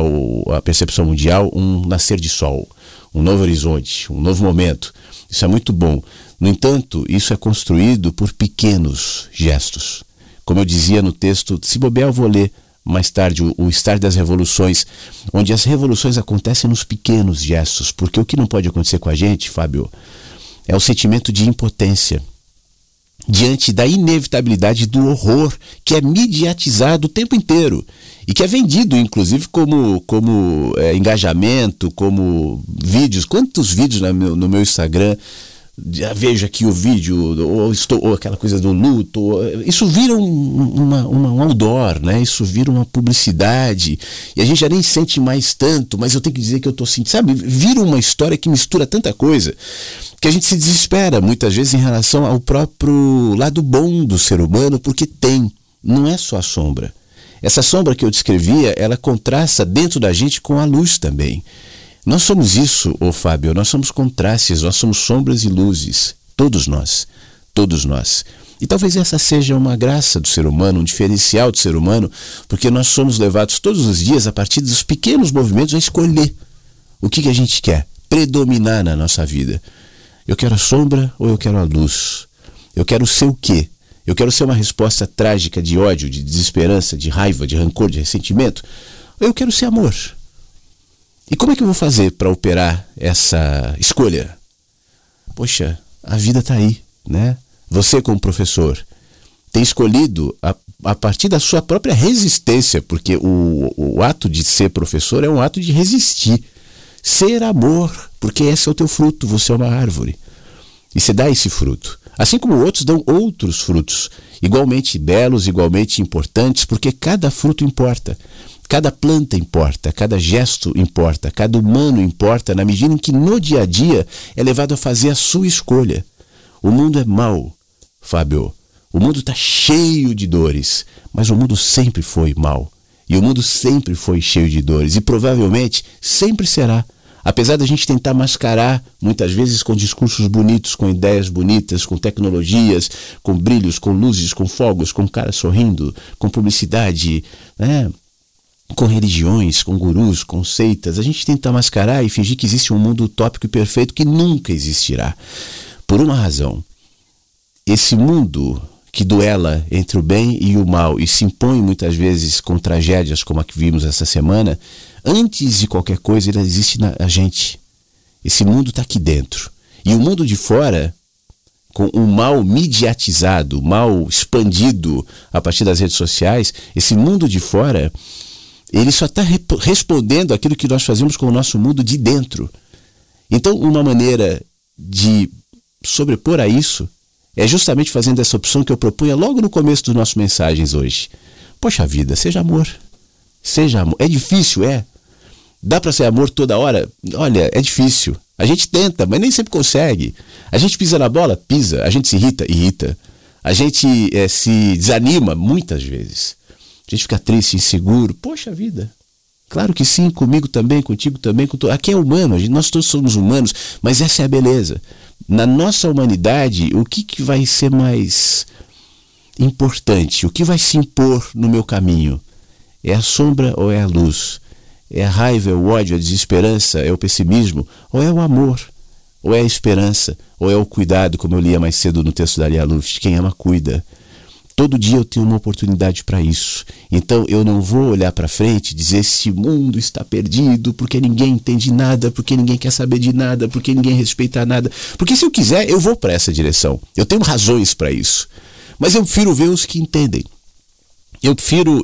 a percepção mundial um nascer de sol, um novo horizonte, um novo momento. Isso é muito bom. No entanto, isso é construído por pequenos gestos. Como eu dizia no texto, se bobear eu vou ler mais tarde, o, o Estar das Revoluções, onde as revoluções acontecem nos pequenos gestos, porque o que não pode acontecer com a gente, Fábio, é o sentimento de impotência diante da inevitabilidade do horror que é mediatizado o tempo inteiro e que é vendido, inclusive, como, como é, engajamento, como vídeos. Quantos vídeos no meu, no meu Instagram já vejo aqui o vídeo, ou, estou, ou aquela coisa do luto, ou, isso vira um, uma, uma, um outdoor, né? Isso vira uma publicidade, e a gente já nem sente mais tanto, mas eu tenho que dizer que eu estou sentindo, sabe? Vira uma história que mistura tanta coisa, que a gente se desespera muitas vezes em relação ao próprio lado bom do ser humano, porque tem, não é só a sombra. Essa sombra que eu descrevia, ela contrasta dentro da gente com a luz também. Nós somos isso, ô Fábio, nós somos contrastes, nós somos sombras e luzes. Todos nós. Todos nós. E talvez essa seja uma graça do ser humano, um diferencial do ser humano, porque nós somos levados todos os dias, a partir dos pequenos movimentos, a escolher o que, que a gente quer predominar na nossa vida. Eu quero a sombra ou eu quero a luz? Eu quero ser o quê? Eu quero ser uma resposta trágica de ódio, de desesperança, de raiva, de rancor, de ressentimento? Ou eu quero ser amor? E como é que eu vou fazer para operar essa escolha? Poxa, a vida está aí, né? Você, como professor, tem escolhido a, a partir da sua própria resistência, porque o, o ato de ser professor é um ato de resistir. Ser amor, porque esse é o teu fruto, você é uma árvore. E você dá esse fruto. Assim como outros dão outros frutos, igualmente belos, igualmente importantes, porque cada fruto importa. Cada planta importa, cada gesto importa, cada humano importa, na medida em que no dia a dia é levado a fazer a sua escolha. O mundo é mau, Fábio. O mundo está cheio de dores, mas o mundo sempre foi mau. E o mundo sempre foi cheio de dores, e provavelmente sempre será. Apesar da gente tentar mascarar, muitas vezes com discursos bonitos, com ideias bonitas, com tecnologias, com brilhos, com luzes, com fogos, com cara sorrindo, com publicidade, né? Com religiões, com gurus, com seitas, a gente tenta mascarar e fingir que existe um mundo utópico e perfeito que nunca existirá. Por uma razão. Esse mundo que duela entre o bem e o mal e se impõe muitas vezes com tragédias como a que vimos essa semana, antes de qualquer coisa ele existe na gente. Esse mundo está aqui dentro. E o mundo de fora, com o mal mediatizado, mal expandido a partir das redes sociais, esse mundo de fora ele só está respondendo aquilo que nós fazemos com o nosso mundo de dentro. Então, uma maneira de sobrepor a isso é justamente fazendo essa opção que eu propunha logo no começo dos nossos mensagens hoje. Poxa vida, seja amor. Seja amor. É difícil, é. Dá para ser amor toda hora? Olha, é difícil. A gente tenta, mas nem sempre consegue. A gente pisa na bola? Pisa. A gente se irrita? Irrita. A gente é, se desanima muitas vezes. A gente fica triste, inseguro. Poxa vida. Claro que sim, comigo também, contigo também. Com to... Aqui é humano, gente, nós todos somos humanos, mas essa é a beleza. Na nossa humanidade, o que, que vai ser mais importante? O que vai se impor no meu caminho? É a sombra ou é a luz? É a raiva, é o ódio, a desesperança, é o pessimismo? Ou é o amor? Ou é a esperança? Ou é o cuidado, como eu lia mais cedo no texto da Lia Luft? Quem ama, cuida. Todo dia eu tenho uma oportunidade para isso. Então eu não vou olhar para frente e dizer esse mundo está perdido porque ninguém entende nada, porque ninguém quer saber de nada, porque ninguém respeita nada. Porque se eu quiser, eu vou para essa direção. Eu tenho razões para isso. Mas eu prefiro ver os que entendem. Eu prefiro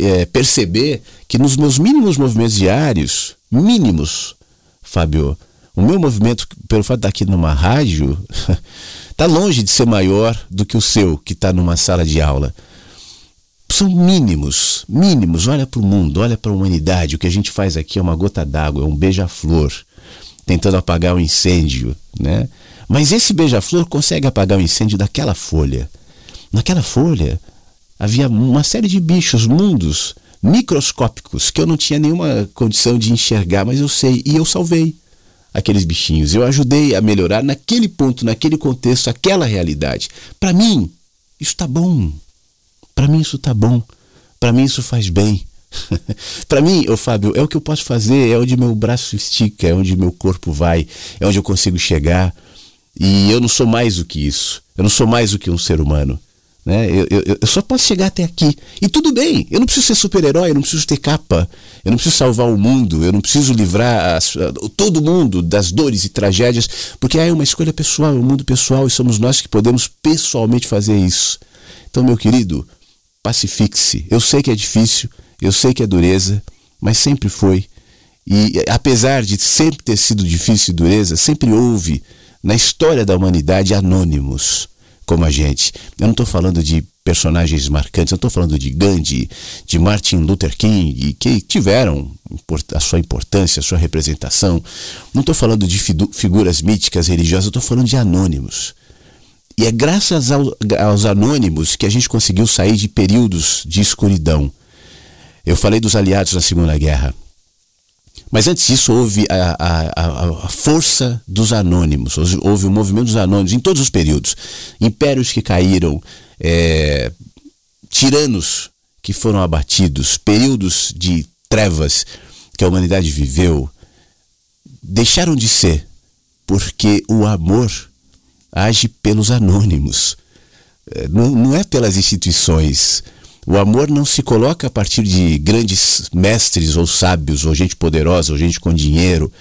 é, perceber que nos meus mínimos movimentos diários, mínimos, Fábio, o meu movimento, pelo fato de estar aqui numa rádio, está longe de ser maior do que o seu, que está numa sala de aula. São mínimos, mínimos. Olha para o mundo, olha para a humanidade. O que a gente faz aqui é uma gota d'água, é um beija-flor, tentando apagar o um incêndio, né? Mas esse beija-flor consegue apagar o incêndio daquela folha. Naquela folha havia uma série de bichos, mundos microscópicos que eu não tinha nenhuma condição de enxergar, mas eu sei e eu salvei. Aqueles bichinhos. Eu ajudei a melhorar naquele ponto, naquele contexto, aquela realidade. Para mim, isso tá bom. Para mim isso tá bom. Para mim isso faz bem. para mim, ô Fábio, é o que eu posso fazer, é onde meu braço estica, é onde meu corpo vai, é onde eu consigo chegar. E eu não sou mais do que isso. Eu não sou mais do que um ser humano. Né? Eu, eu, eu, só posso chegar até aqui. E tudo bem, eu não preciso ser super-herói, eu não preciso ter capa, eu não preciso salvar o mundo, eu não preciso livrar as, todo mundo das dores e tragédias, porque é uma escolha pessoal, é um mundo pessoal e somos nós que podemos pessoalmente fazer isso. Então, meu querido, pacifique-se. Eu sei que é difícil, eu sei que é dureza, mas sempre foi. E apesar de sempre ter sido difícil e dureza, sempre houve na história da humanidade anônimos como a gente. Eu não estou falando de personagens marcantes, eu estou falando de Gandhi, de Martin Luther King, que tiveram a sua importância, a sua representação. Não estou falando de figuras míticas religiosas, eu estou falando de anônimos. E é graças ao, aos anônimos que a gente conseguiu sair de períodos de escuridão. Eu falei dos aliados na Segunda Guerra. Mas antes disso houve a, a, a, força dos anônimos, houve o movimento dos anônimos em todos os períodos. Impérios que caíram, é, tiranos que foram abatidos, períodos de trevas que a humanidade viveu, deixaram de ser, porque o amor age pelos anônimos, é, não, não é pelas instituições. O amor não se coloca a partir de grandes mestres ou sábios, ou gente poderosa, ou gente com dinheiro.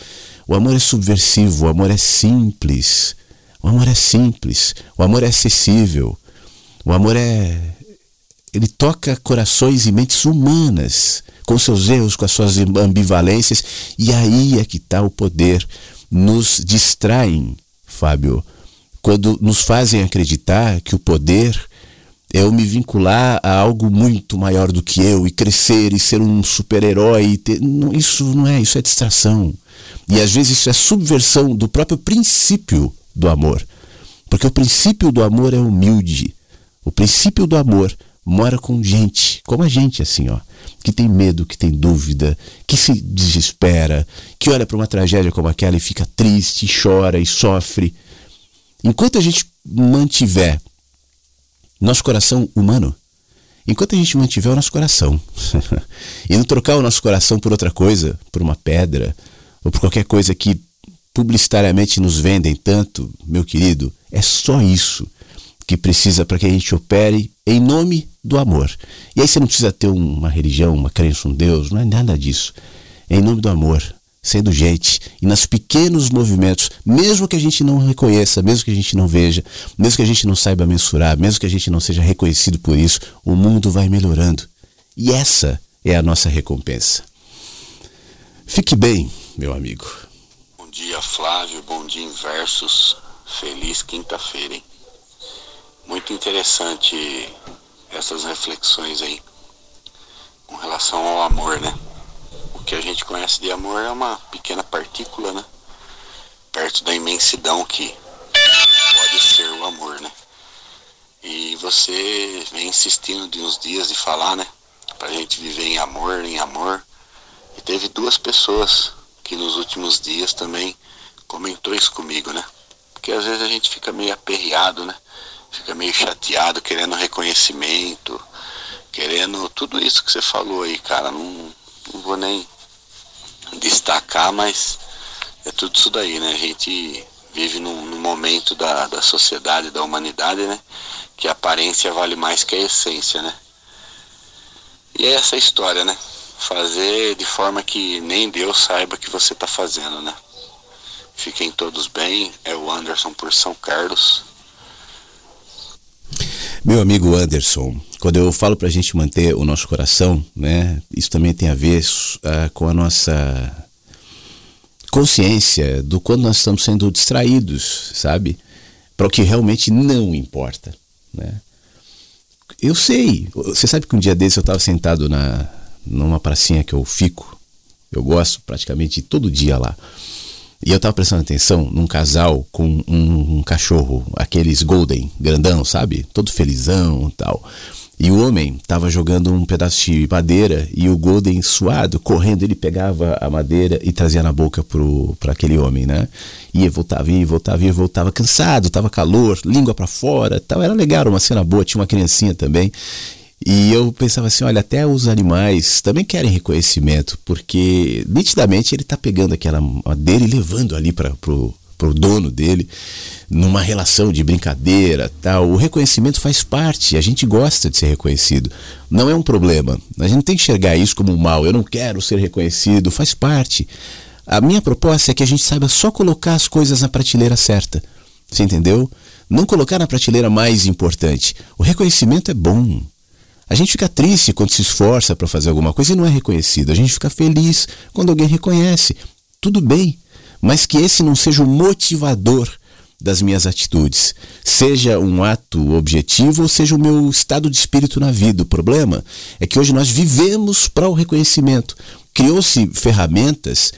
O amor é subversivo, o amor é simples. O amor é simples, o amor é acessível. O amor é. Ele toca corações e mentes humanas, com seus erros, com as suas ambivalências, e aí é que está o poder. Nos distraem, Fábio, quando nos fazem acreditar que o poder é eu me vincular a algo muito maior do que eu e crescer e ser um super-herói. Isso não é, isso é distração. E às vezes isso é subversão do próprio princípio do amor. Porque o princípio do amor é humilde. O princípio do amor mora com gente, como a gente, assim, ó, que tem medo, que tem dúvida, que se desespera, que olha para uma tragédia como aquela e fica triste, chora e sofre. Enquanto a gente mantiver nosso coração humano, enquanto a gente mantiver o nosso coração e não trocar o nosso coração por outra coisa, por uma pedra ou por qualquer coisa que publicitariamente nos vendem tanto, meu querido, é só isso que precisa para que a gente opere em nome do amor. E aí você não precisa ter uma religião, uma crença, um Deus, não é nada disso. É em nome do amor sendo gente e nos pequenos movimentos, mesmo que a gente não reconheça, mesmo que a gente não veja, mesmo que a gente não saiba mensurar, mesmo que a gente não seja reconhecido por isso, o mundo vai melhorando. E essa é a nossa recompensa. Fique bem, meu amigo. Bom dia, Flávio. Bom dia, Inversos. Feliz quinta-feira, hein? Muito interessante essas reflexões aí com relação ao amor, né? Que a gente conhece de amor é uma pequena partícula, né? Perto da imensidão que pode ser o amor, né? E você vem insistindo de uns dias de falar, né? Pra gente viver em amor, em amor. E teve duas pessoas que nos últimos dias também comentou isso comigo, né? Porque às vezes a gente fica meio aperreado, né? Fica meio chateado, querendo reconhecimento, querendo tudo isso que você falou aí, cara. Não, não vou nem destacar, mas é tudo isso daí, né? A gente vive num, num, momento da, da sociedade, da humanidade, né? Que a aparência vale mais que a essência, né? E é essa história, né? Fazer de forma que nem Deus saiba que você está fazendo, né? Fiquem todos bem. É o Anderson por São Carlos. Meu amigo Anderson, quando eu falo para a gente manter o nosso coração, né, isso também tem a ver uh, com a nossa consciência do quando nós estamos sendo distraídos, sabe? Para o que realmente não importa, né? Eu sei, você sabe que um dia desse eu estava sentado na numa pracinha que eu fico, eu gosto praticamente todo dia lá. E eu tava prestando atenção num casal com um, um, cachorro, aqueles golden, grandão, sabe? Todo felizão e tal. E o homem estava jogando um pedaço de madeira e o Golden, suado, correndo, ele pegava a madeira e trazia na boca para aquele homem, né? Ia, voltava, ia, voltava, ia, voltava, cansado, tava calor, língua para fora, tal. Era legal, uma cena boa, tinha uma criancinha também. E eu pensava assim, olha, até os animais também querem reconhecimento, porque nitidamente ele está pegando aquela madeira e levando ali para pro dono dele numa relação de brincadeira, tal. O reconhecimento faz parte, a gente gosta de ser reconhecido. Não é um problema. A gente não tem que enxergar isso como um mal. Eu não quero ser reconhecido, faz parte. A minha proposta é que a gente saiba só colocar as coisas na prateleira certa. Você entendeu? Não colocar na prateleira mais importante. O reconhecimento é bom. A gente fica triste quando se esforça para fazer alguma coisa e não é reconhecido. A gente fica feliz quando alguém reconhece. Tudo bem, mas que esse não seja o motivador das minhas atitudes. Seja um ato objetivo ou seja o meu estado de espírito na vida. O problema é que hoje nós vivemos para o reconhecimento. Criou-se ferramentas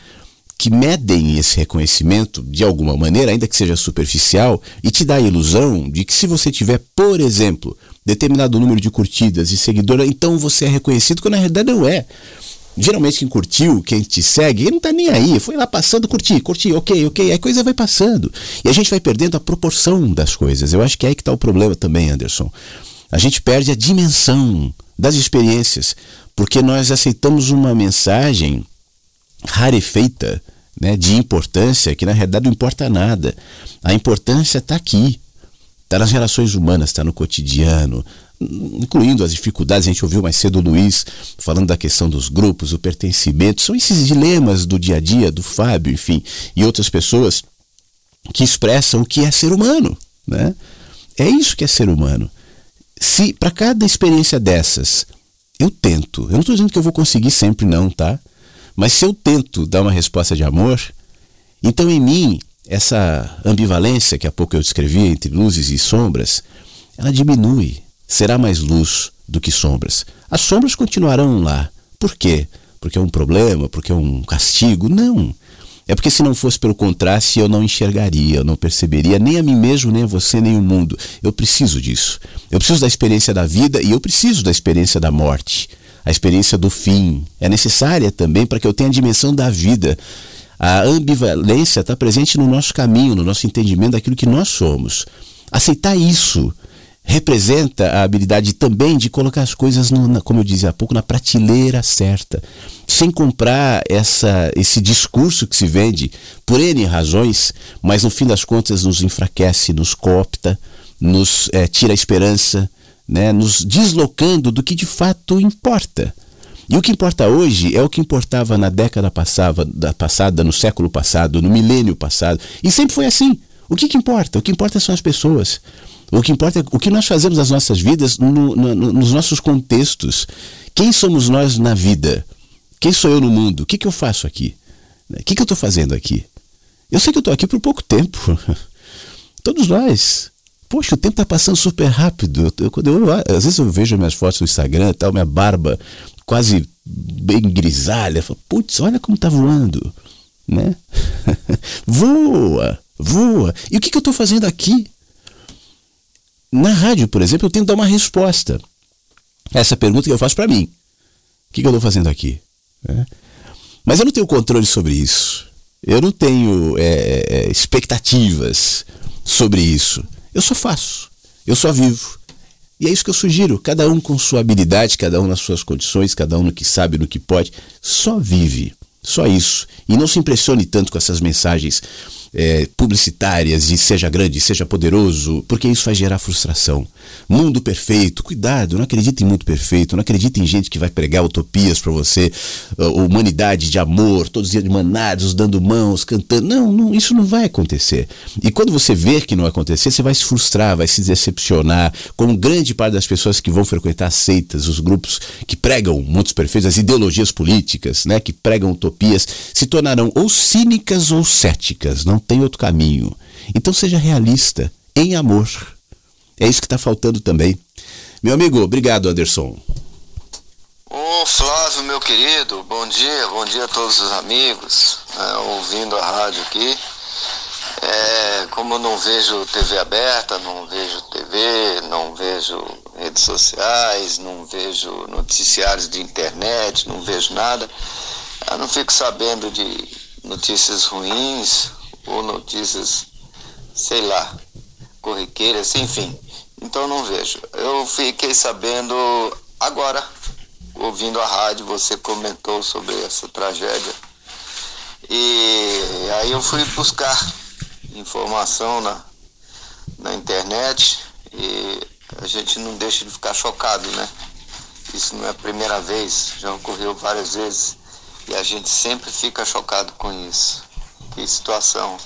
que medem esse reconhecimento de alguma maneira, ainda que seja superficial, e te dá a ilusão de que se você tiver, por exemplo, determinado número de curtidas e seguidores, então você é reconhecido, quando na realidade não é. Geralmente quem curtiu, quem te segue, ele não tá nem aí. Foi lá passando, curti, curti, ok, ok. Aí a coisa vai passando. E a gente vai perdendo a proporção das coisas. Eu acho que é aí que está o problema também, Anderson. A gente perde a dimensão das experiências, porque nós aceitamos uma mensagem rarefeita, né, de importância, que na realidade não importa nada. A importância está aqui, está nas relações humanas, está no cotidiano, incluindo as dificuldades. A gente ouviu mais cedo o Luiz falando da questão dos grupos, o pertencimento. São esses dilemas do dia a dia, do Fábio, enfim, e outras pessoas que expressam o que é ser humano. Né? É isso que é ser humano. Se para cada experiência dessas eu tento, eu não estou dizendo que eu vou conseguir sempre, não, tá? Mas se eu tento dar uma resposta de amor, então em mim essa ambivalência que há pouco eu descrevi entre luzes e sombras, ela diminui, será mais luz do que sombras. As sombras continuarão lá. Por quê? Porque é um problema, porque é um castigo? Não. É porque se não fosse pelo contraste, eu não enxergaria, eu não perceberia nem a mim mesmo, nem a você, nem o mundo. Eu preciso disso. Eu preciso da experiência da vida e eu preciso da experiência da morte. A experiência do fim é necessária também para que eu tenha a dimensão da vida. A ambivalência está presente no nosso caminho, no nosso entendimento daquilo que nós somos. Aceitar isso representa a habilidade também de colocar as coisas, no, na, como eu dizia há pouco, na prateleira certa, sem comprar essa, esse discurso que se vende por N razões, mas no fim das contas nos enfraquece, nos coopta, nos é, tira a esperança, né, nos deslocando do que de fato importa. E o que importa hoje é o que importava na década passada, da passada, no século passado, no milênio passado. E sempre foi assim. O que, que importa? O que importa são as pessoas. O que importa é o que nós fazemos nas nossas vidas, no, no, nos nossos contextos. Quem somos nós na vida? Quem sou eu no mundo? O que, que eu faço aqui? O que, que eu estou fazendo aqui? Eu sei que eu estou aqui por pouco tempo. Todos nós. Poxa, o tempo está passando super rápido. Eu, quando eu, às vezes eu vejo minhas fotos no Instagram, tal, minha barba quase bem grisalha. Putz, olha como está voando. Né? voa, voa. E o que, que eu estou fazendo aqui? Na rádio, por exemplo, eu tenho que dar uma resposta essa pergunta que eu faço para mim. O que, que eu estou fazendo aqui? É. Mas eu não tenho controle sobre isso. Eu não tenho é, é expectativas sobre isso. Eu só faço. Eu só vivo. E é isso que eu sugiro. Cada um com sua habilidade, cada um nas suas condições, cada um no que sabe, no que pode. Só vive. Só isso. E não se impressione tanto com essas mensagens é, publicitárias de seja grande, seja poderoso, porque isso vai gerar frustração. Mundo perfeito, cuidado, não acredite em mundo perfeito, não acredite em gente que vai pregar utopias para você, humanidade de amor, todos os manados, dando mãos, cantando. Não, não, isso não vai acontecer. E quando você ver que não vai acontecer, você vai se frustrar, vai se decepcionar, como grande parte das pessoas que vão frequentar seitas, os grupos que pregam mundos perfeitos, as ideologias políticas, né, que pregam utopias, se tornarão ou cínicas ou céticas. Não não tem outro caminho. Então seja realista, em amor. É isso que está faltando também. Meu amigo, obrigado, Anderson. Ô Flávio, meu querido, bom dia, bom dia a todos os amigos, né, ouvindo a rádio aqui. É, como eu não vejo TV aberta, não vejo TV, não vejo rede redes sociais, não vejo noticiários de internet, não vejo nada. Eu não fico sabendo de notícias ruins ou notícias, sei lá, corriqueiras, enfim. Então não vejo. Eu fiquei sabendo agora, ouvindo a rádio, você comentou sobre essa tragédia. E aí eu fui buscar informação na, na internet e a gente não deixa de ficar chocado, né? Isso não é a primeira vez, já ocorreu várias vezes e a gente sempre fica chocado com isso. Que situação.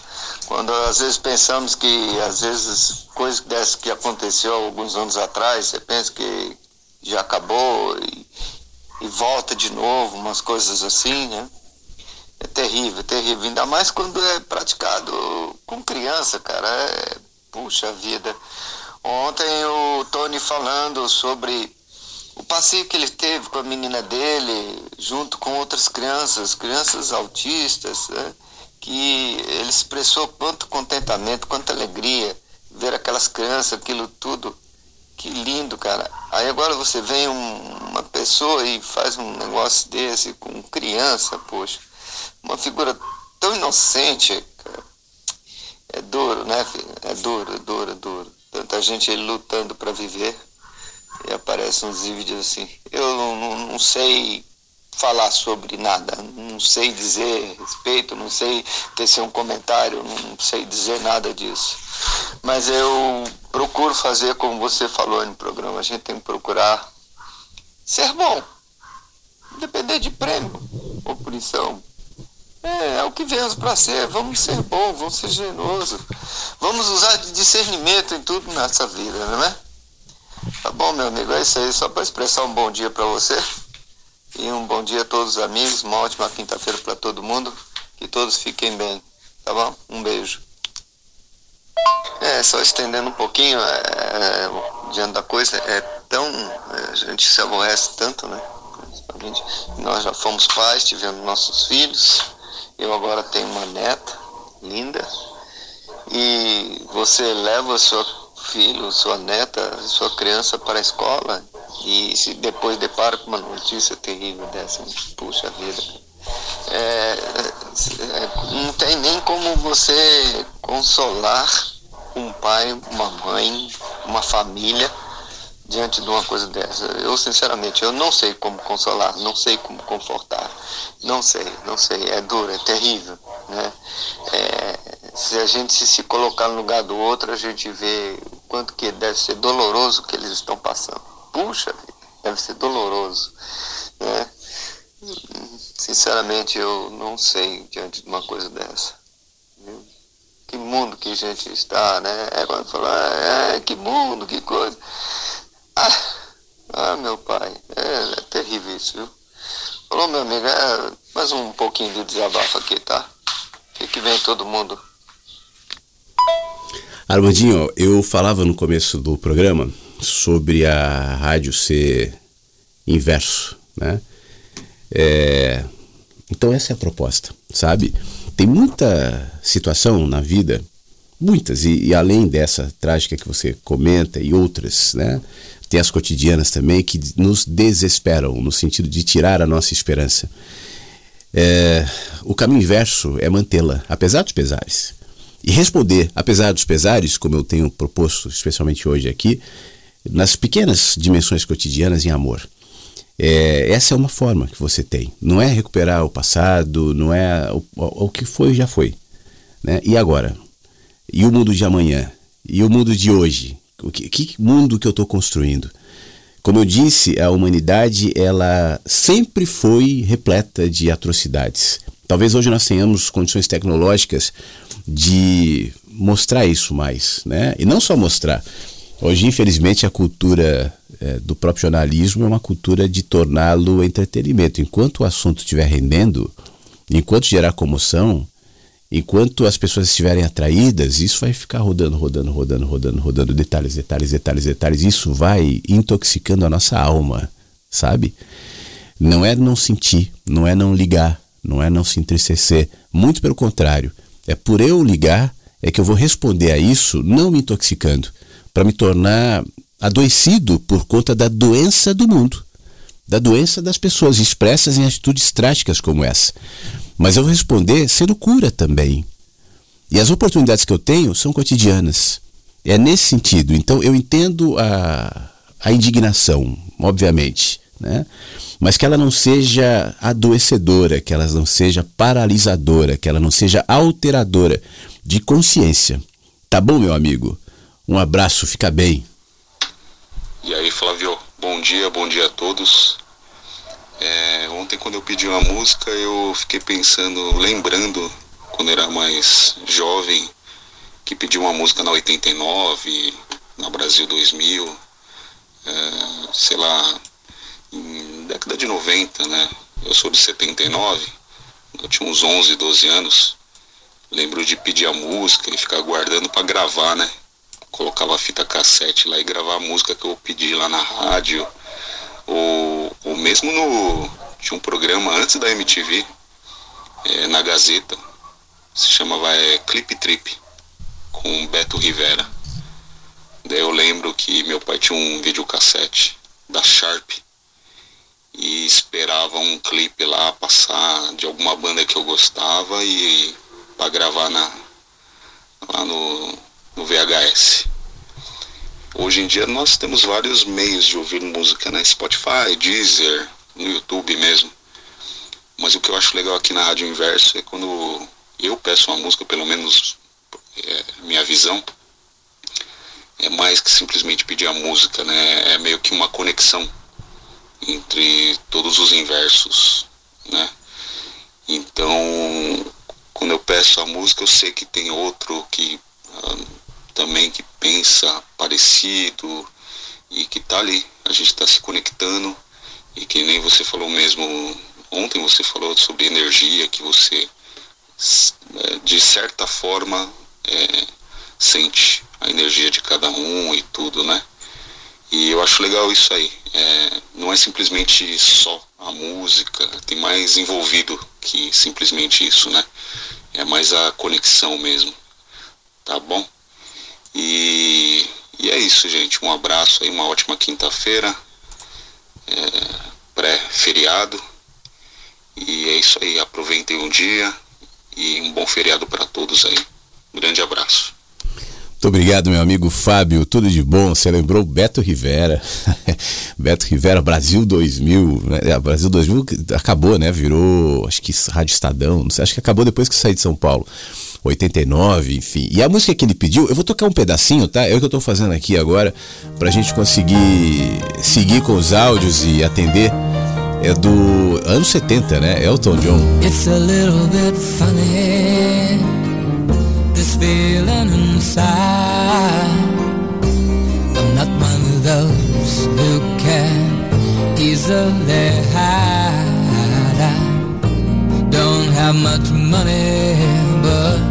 Quando às vezes pensamos que às vezes dessas que aconteceu alguns anos atrás, você pensa que já acabou e, e volta de novo, umas coisas assim, né? É terrível, terrível. Ainda mais quando é praticado com criança, cara. É, puxa vida. Ontem o Tony falando sobre o passeio que ele teve com a menina dele, junto com outras crianças, crianças autistas, né? Que ele expressou quanto contentamento, quanta alegria ver aquelas crianças, aquilo tudo. Que lindo, cara. Aí agora você vem um, uma pessoa e faz um negócio desse com criança, poxa uma figura tão inocente, cara. É duro, né, filho? É duro, é duro, é duro. Tanta gente lutando para viver e aparecem uns vídeos assim. Eu não, não, sei falar sobre nada, não sei dizer respeito, não sei tecer um comentário, não sei dizer nada disso. Mas eu procuro fazer como você falou no programa, a gente tem que procurar ser bom, independente de prêmio ou punição, é, é o que viemos para ser. Vamos ser bom, vamos ser generoso. Vamos usar de discernimento em tudo nessa vida, não é? Tá bom, meu amigo, é isso aí. Só para expressar um bom dia para você. E um bom dia a todos os amigos. Uma ótima quinta-feira para todo mundo. Que todos fiquem bem. Tá bom? Um beijo. É, só estendendo um pouquinho, é, diante da coisa, é tão. É, a gente se aborrece tanto, né? Principalmente. Nós já fomos pais, tivemos nossos filhos eu agora tenho uma neta linda e você leva seu filho, sua neta, sua criança para a escola e se depois depara com uma notícia terrível dessa, puxa vida. É, é, não tem nem como você consolar um pai, uma mãe, uma família diante de uma coisa dessa. Eu, sinceramente, eu não sei como consolar, não sei como confortar, não sei, não sei. É duro, é terrível, né? É, se a gente se, colocar no lugar do outro, a gente vê o quanto que deve ser doloroso o que eles estão passando. Puxa, deve ser doloroso, né? Sinceramente, eu não sei diante de uma coisa dessa. Que mundo que a gente está, né? É quando fala, é, que mundo, que coisa. Ah, ah meu pai, é, é, terrível isso, viu? Falou, meu amigo, é mais um pouquinho de desabafo aqui, tá? Que vem todo mundo. Armandinho, eu falava no começo do programa sobre a rádio ser inverso, né? É, então essa é a proposta, sabe? Tem muita situação na vida, muitas, e, e além dessa trágica que você comenta e outras, né? tem as cotidianas também que nos desesperam, no sentido de tirar a nossa esperança. É, o caminho inverso é mantê-la, apesar dos pesares. E responder, apesar dos pesares, como eu tenho proposto, especialmente hoje aqui, nas pequenas dimensões cotidianas em amor. É, essa é uma forma que você tem. Não é recuperar o passado, não é o, o, o que foi já foi. Né? E agora? E o mundo de amanhã? E o mundo de hoje? O que, que mundo que eu estou construindo? Como eu disse, a humanidade ela sempre foi repleta de atrocidades. Talvez hoje nós tenhamos condições tecnológicas de mostrar isso mais, né? E não só mostrar. Hoje, infelizmente, a cultura é, do próprio jornalismo é uma cultura de torná-lo entretenimento. Enquanto o assunto estiver rendendo, enquanto gerar comoção, Enquanto as pessoas estiverem atraídas, isso vai ficar rodando, rodando, rodando, rodando, rodando, detalhes, detalhes, detalhes, detalhes. Isso vai intoxicando a nossa alma, sabe? Não é não sentir, não é não ligar, não é não se entristecer. Muito pelo contrário. É por eu ligar é que eu vou responder a isso não me intoxicando, para me tornar adoecido por conta da doença do mundo, da doença das pessoas expressas em atitudes trágicas como essa. Mas eu vou responder sendo cura também. E as oportunidades que eu tenho são cotidianas. É nesse sentido. Então eu entendo a, a indignação, obviamente, né? mas que ela não seja adoecedora, que ela não seja paralisadora, que ela não seja alteradora de consciência. Tá bom, meu amigo? Um abraço, fica bem. E aí, Flávio, bom dia, bom dia a todos. É, ontem, quando eu pedi uma música, eu fiquei pensando, lembrando, quando era mais jovem, que pedi uma música na 89, na Brasil 2000, é, sei lá, em década de 90, né? Eu sou de 79, eu tinha uns 11, 12 anos. Lembro de pedir a música e ficar guardando para gravar, né? Colocava a fita cassete lá e gravar a música que eu pedi lá na rádio. Ou, ou mesmo no. Tinha um programa antes da MTV, é, na Gazeta, se chamava é, Clip Trip, com Beto Rivera. Daí eu lembro que meu pai tinha um videocassete da Sharp e esperava um clipe lá passar de alguma banda que eu gostava e para gravar na, lá no, no VHS. Hoje em dia nós temos vários meios de ouvir música, né? Spotify, Deezer, no YouTube mesmo. Mas o que eu acho legal aqui na Rádio Inverso é quando eu peço uma música, pelo menos é, minha visão, é mais que simplesmente pedir a música, né? É meio que uma conexão entre todos os inversos, né? Então, quando eu peço a música, eu sei que tem outro que uh, também que pensa parecido e que tá ali. A gente está se conectando e que nem você falou mesmo ontem você falou sobre energia que você é, de certa forma é, sente a energia de cada um e tudo, né? E eu acho legal isso aí. É, não é simplesmente só a música, tem mais envolvido que simplesmente isso, né? É mais a conexão mesmo. Tá bom? E, e é isso, gente. Um abraço aí, uma ótima quinta-feira. É, Pré-feriado. E é isso aí. Aproveitem um dia e um bom feriado para todos aí. Um grande abraço. Muito obrigado, meu amigo Fábio. Tudo de bom. Você lembrou Beto Rivera. Beto Rivera, Brasil 2000. Né? Brasil 2000 acabou, né? Virou, acho que Rádio Estadão. Não sei, acho que acabou depois que saí de São Paulo. 89, enfim. E a música que ele pediu, eu vou tocar um pedacinho, tá? É o que eu tô fazendo aqui agora, pra gente conseguir seguir com os áudios e atender. É do anos 70, né? Elton John. It's a little bit funny, this feeling inside. I'm not one of those who can easily hide. I don't have much money, but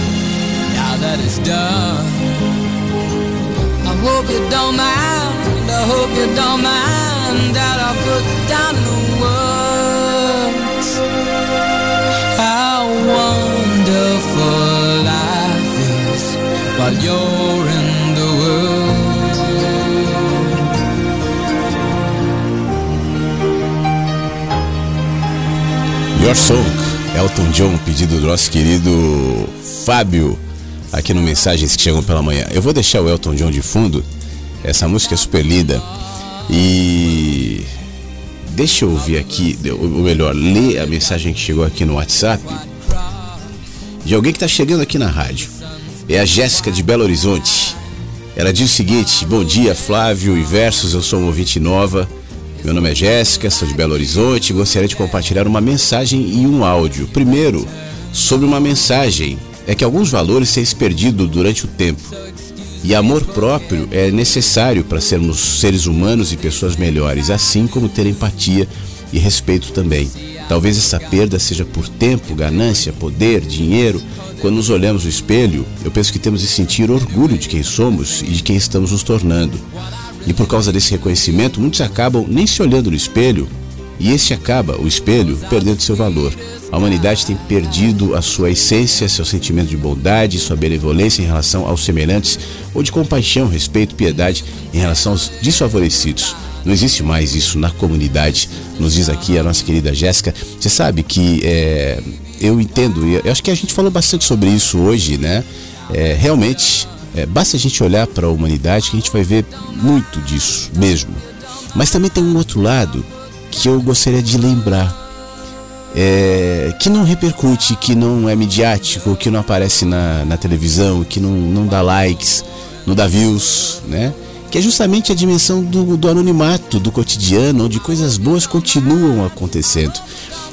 that it's done, I hope you don't mind. I hope you don't mind that I put down the words how wonderful life is while you're in. Your Song, Elton John, pedido do nosso querido Fábio, aqui no Mensagens que Chegam pela Manhã. Eu vou deixar o Elton John de fundo, essa música é super linda. E deixa eu ouvir aqui, ou melhor, ler a mensagem que chegou aqui no WhatsApp de alguém que está chegando aqui na rádio. É a Jéssica de Belo Horizonte. Ela diz o seguinte: Bom dia, Flávio e Versos, eu sou uma ouvinte nova. Meu nome é Jéssica, sou de Belo Horizonte gostaria de compartilhar uma mensagem e um áudio. Primeiro, sobre uma mensagem, é que alguns valores têm se perdido durante o tempo. E amor próprio é necessário para sermos seres humanos e pessoas melhores, assim como ter empatia e respeito também. Talvez essa perda seja por tempo, ganância, poder, dinheiro. Quando nos olhamos no espelho, eu penso que temos de sentir orgulho de quem somos e de quem estamos nos tornando. E por causa desse reconhecimento, muitos acabam nem se olhando no espelho, e esse acaba, o espelho, perdendo seu valor. A humanidade tem perdido a sua essência, seu sentimento de bondade, sua benevolência em relação aos semelhantes, ou de compaixão, respeito, piedade em relação aos desfavorecidos. Não existe mais isso na comunidade, nos diz aqui a nossa querida Jéssica. Você sabe que é, eu entendo, eu acho que a gente falou bastante sobre isso hoje, né? É, realmente, é, basta a gente olhar para a humanidade que a gente vai ver muito disso mesmo. Mas também tem um outro lado que eu gostaria de lembrar é, que não repercute, que não é midiático, que não aparece na, na televisão, que não, não dá likes, não dá views, né? Que é justamente a dimensão do, do anonimato, do cotidiano, onde coisas boas continuam acontecendo.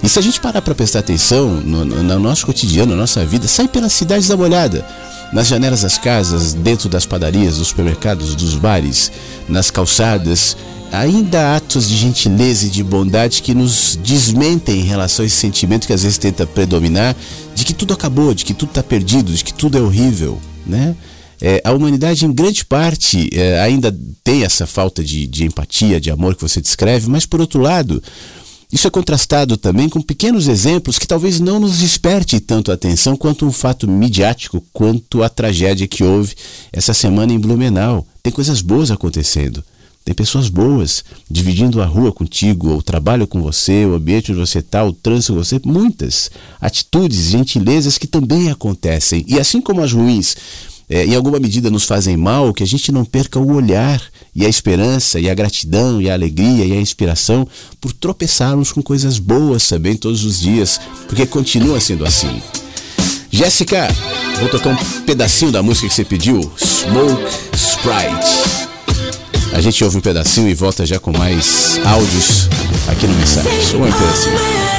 E se a gente parar para prestar atenção no, no, no, nosso cotidiano, na nossa vida, sai pelas cidades da molhada, nas janelas das casas, dentro das padarias, dos supermercados, dos bares, nas calçadas, ainda há atos de gentileza e de bondade que nos desmentem em relação a esse sentimento que às vezes tenta predominar de que tudo acabou, de que tudo está perdido, de que tudo é horrível, né? É, a humanidade, em grande parte, é, ainda tem essa falta de, de empatia, de amor que você descreve, mas, por outro lado, isso é contrastado também com pequenos exemplos que talvez não nos desperte tanto a atenção quanto um fato midiático, quanto a tragédia que houve essa semana em Blumenau. Tem coisas boas acontecendo. Tem pessoas boas dividindo a rua contigo, o trabalho com você, o ambiente onde você está, o trânsito com você. Muitas atitudes, gentilezas que também acontecem. E assim como as ruins, é, em alguma medida nos fazem mal, que a gente não perca o olhar e a esperança e a gratidão e a alegria e a inspiração por tropeçarmos com coisas boas também todos os dias, porque continua sendo assim. Jéssica, vou tocar um pedacinho da música que você pediu, Smoke Sprite. A gente ouve um pedacinho e volta já com mais áudios aqui no Mensagem. Um pedacinho.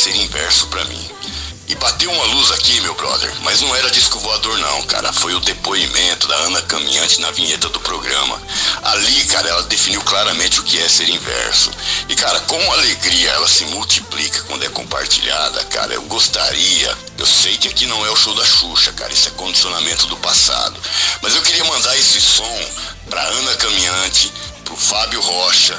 ser inverso para mim. E bateu uma luz aqui, meu brother, mas não era disco voador não, cara. Foi o depoimento da Ana Caminhante na vinheta do programa. Ali, cara, ela definiu claramente o que é ser inverso. E, cara, com alegria ela se multiplica quando é compartilhada, cara. Eu gostaria. Eu sei que aqui não é o show da Xuxa, cara. Isso é condicionamento do passado. Mas eu queria mandar esse som pra Ana Caminhante, pro Fábio Rocha,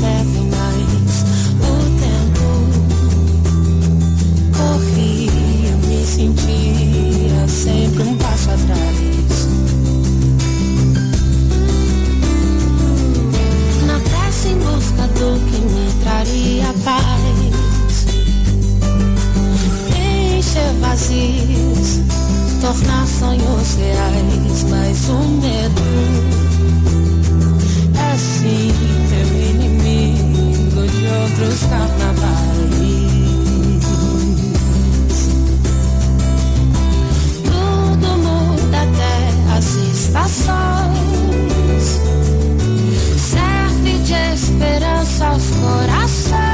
servem mais? O tempo corria, me sentia sempre um passo atrás. Na pressa em busca do que me traria paz. Encher vazios, tornar sonhos reais, mas o medo é sim meu outros carnavais. Tudo muda até as estações. Serve de esperança aos corações.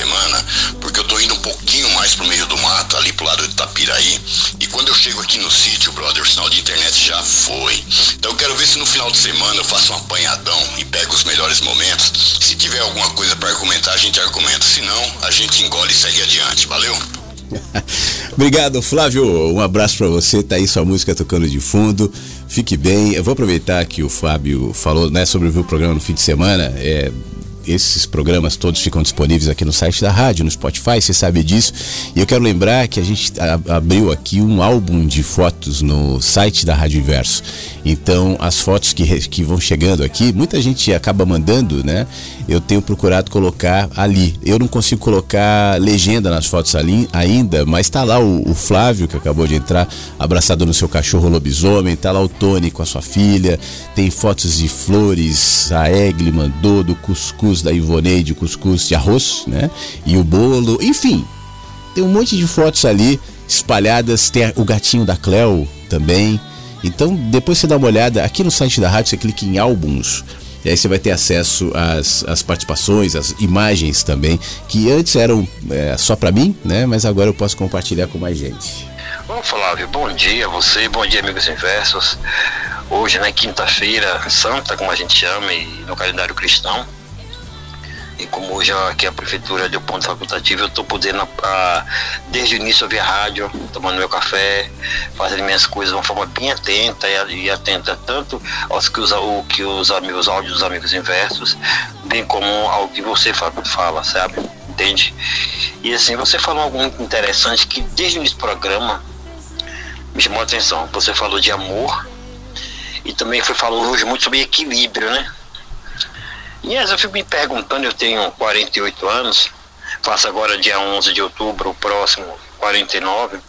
Semana, porque eu tô indo um pouquinho mais pro meio do mato, ali pro lado de Itapiraí. E quando eu chego aqui no sítio, brother, o sinal de internet já foi. Então eu quero ver se no final de semana eu faço um apanhadão e pego os melhores momentos. Se tiver alguma coisa pra argumentar, a gente argumenta. Se não, a gente engole e segue adiante. Valeu? Obrigado, Flávio. Um abraço pra você. Tá aí sua música tocando de fundo. Fique bem. Eu vou aproveitar que o Fábio falou, né, sobre o programa no fim de semana. É, esses programas todos ficam disponíveis aqui no site da rádio, no Spotify, você sabe disso. E eu quero lembrar que a gente abriu aqui um álbum de fotos no site da Rádio Inverso. Então, as fotos que, que vão chegando aqui, muita gente acaba mandando, né? Eu tenho procurado colocar ali. Eu não consigo colocar legenda nas fotos ali ainda, mas tá lá o, o Flávio, que acabou de entrar, abraçado no seu cachorro lobisomem, tá lá o Tony com a sua filha, tem fotos de flores, a Egli mandou, do cuscuz da Ivoneide, cuscuz de arroz, né? E o bolo, enfim, tem um monte de fotos ali espalhadas, tem o gatinho da Cleo também. Então, depois você dá uma olhada aqui no site da rádio, você clica em álbuns. E aí você vai ter acesso às, às participações, às imagens também, que antes eram é, só pra mim, né? Mas agora eu posso compartilhar com mais gente. Ô Flávio, bom dia a você, bom dia amigos inversos. Hoje, né, quinta-feira santa, como a gente chama, e no calendário cristão. E como hoje aqui a prefeitura deu ponto facultativo, eu estou podendo, ah, desde o início, ouvir a rádio, tomando meu café, fazendo minhas coisas de uma forma bem atenta e, e atenta tanto aos que os, o, que os amigos, áudios dos amigos inversos, bem como ao que você fala, fala, sabe? Entende? E assim, você falou algo muito interessante que desde o início do programa me chamou a atenção. Você falou de amor e também foi falou hoje muito sobre equilíbrio, né? E às eu fico me perguntando, eu tenho 48 anos, faço agora dia 11 de outubro, o próximo 49,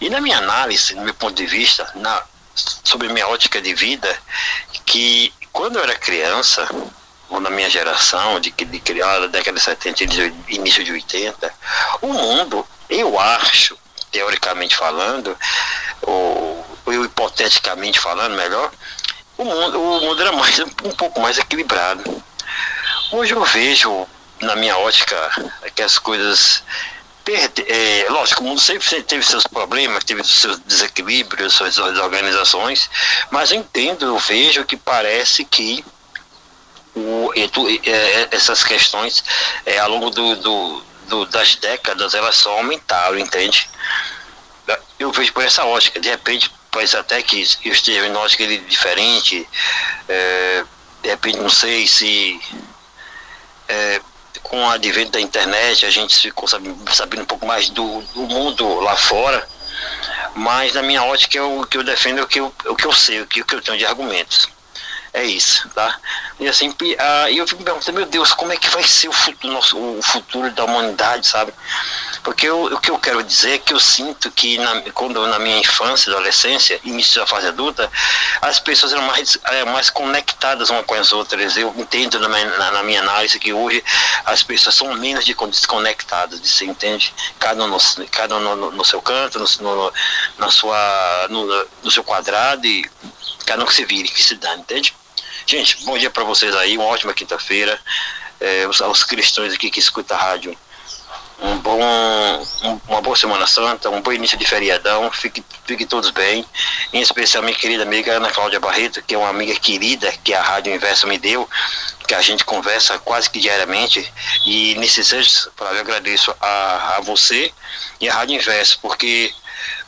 e na minha análise, no meu ponto de vista, na, sobre minha ótica de vida, que quando eu era criança, ou na minha geração, de, de criada, década de 70 e início de 80, o mundo, eu acho, teoricamente falando, ou, ou hipoteticamente falando melhor, o mundo, o mundo era mais, um pouco mais equilibrado. Hoje eu vejo, na minha ótica, que as coisas. Perde, é, lógico, o mundo sempre teve seus problemas, teve seus desequilíbrios, suas desorganizações, mas eu entendo, eu vejo que parece que o, é, essas questões, é, ao longo do, do, do, das décadas, elas só aumentaram, entende? Eu vejo por essa ótica, de repente, pode até que eu esteja em ótica diferente, é, de repente, não sei se é, com o advento da internet a gente ficou sabendo, sabendo um pouco mais do, do, mundo lá fora, mas na minha ótica o que eu defendo é o que eu, o que eu sei, o que, o que eu tenho de argumentos. É isso, tá? E assim, ah, eu fico me perguntando, meu Deus, como é que vai ser o futuro, nosso, o futuro da humanidade, sabe? Porque eu, o que eu quero dizer é que eu sinto que na, quando na minha infância, adolescência, início da fase adulta, as pessoas eram mais, eram mais conectadas umas com as outras. Eu entendo na minha, na, na minha análise que hoje as pessoas são menos de desconectadas, você entende? Cada um no, cada um no, no seu canto, no, no, na sua, no, no seu quadrado e cada um que se vire, que se dá, entende? Gente, bom dia para vocês aí, uma ótima quinta-feira. É, os, os cristãos aqui que escutam a rádio um bom, um, uma boa Semana Santa, um bom início de feriadão, fiquem fique todos bem, em especial minha querida amiga Ana Cláudia Barreto, que é uma amiga querida que a Rádio Inverso me deu, que a gente conversa quase que diariamente, e nesses anos, eu agradeço a, a você e a Rádio Inverso, porque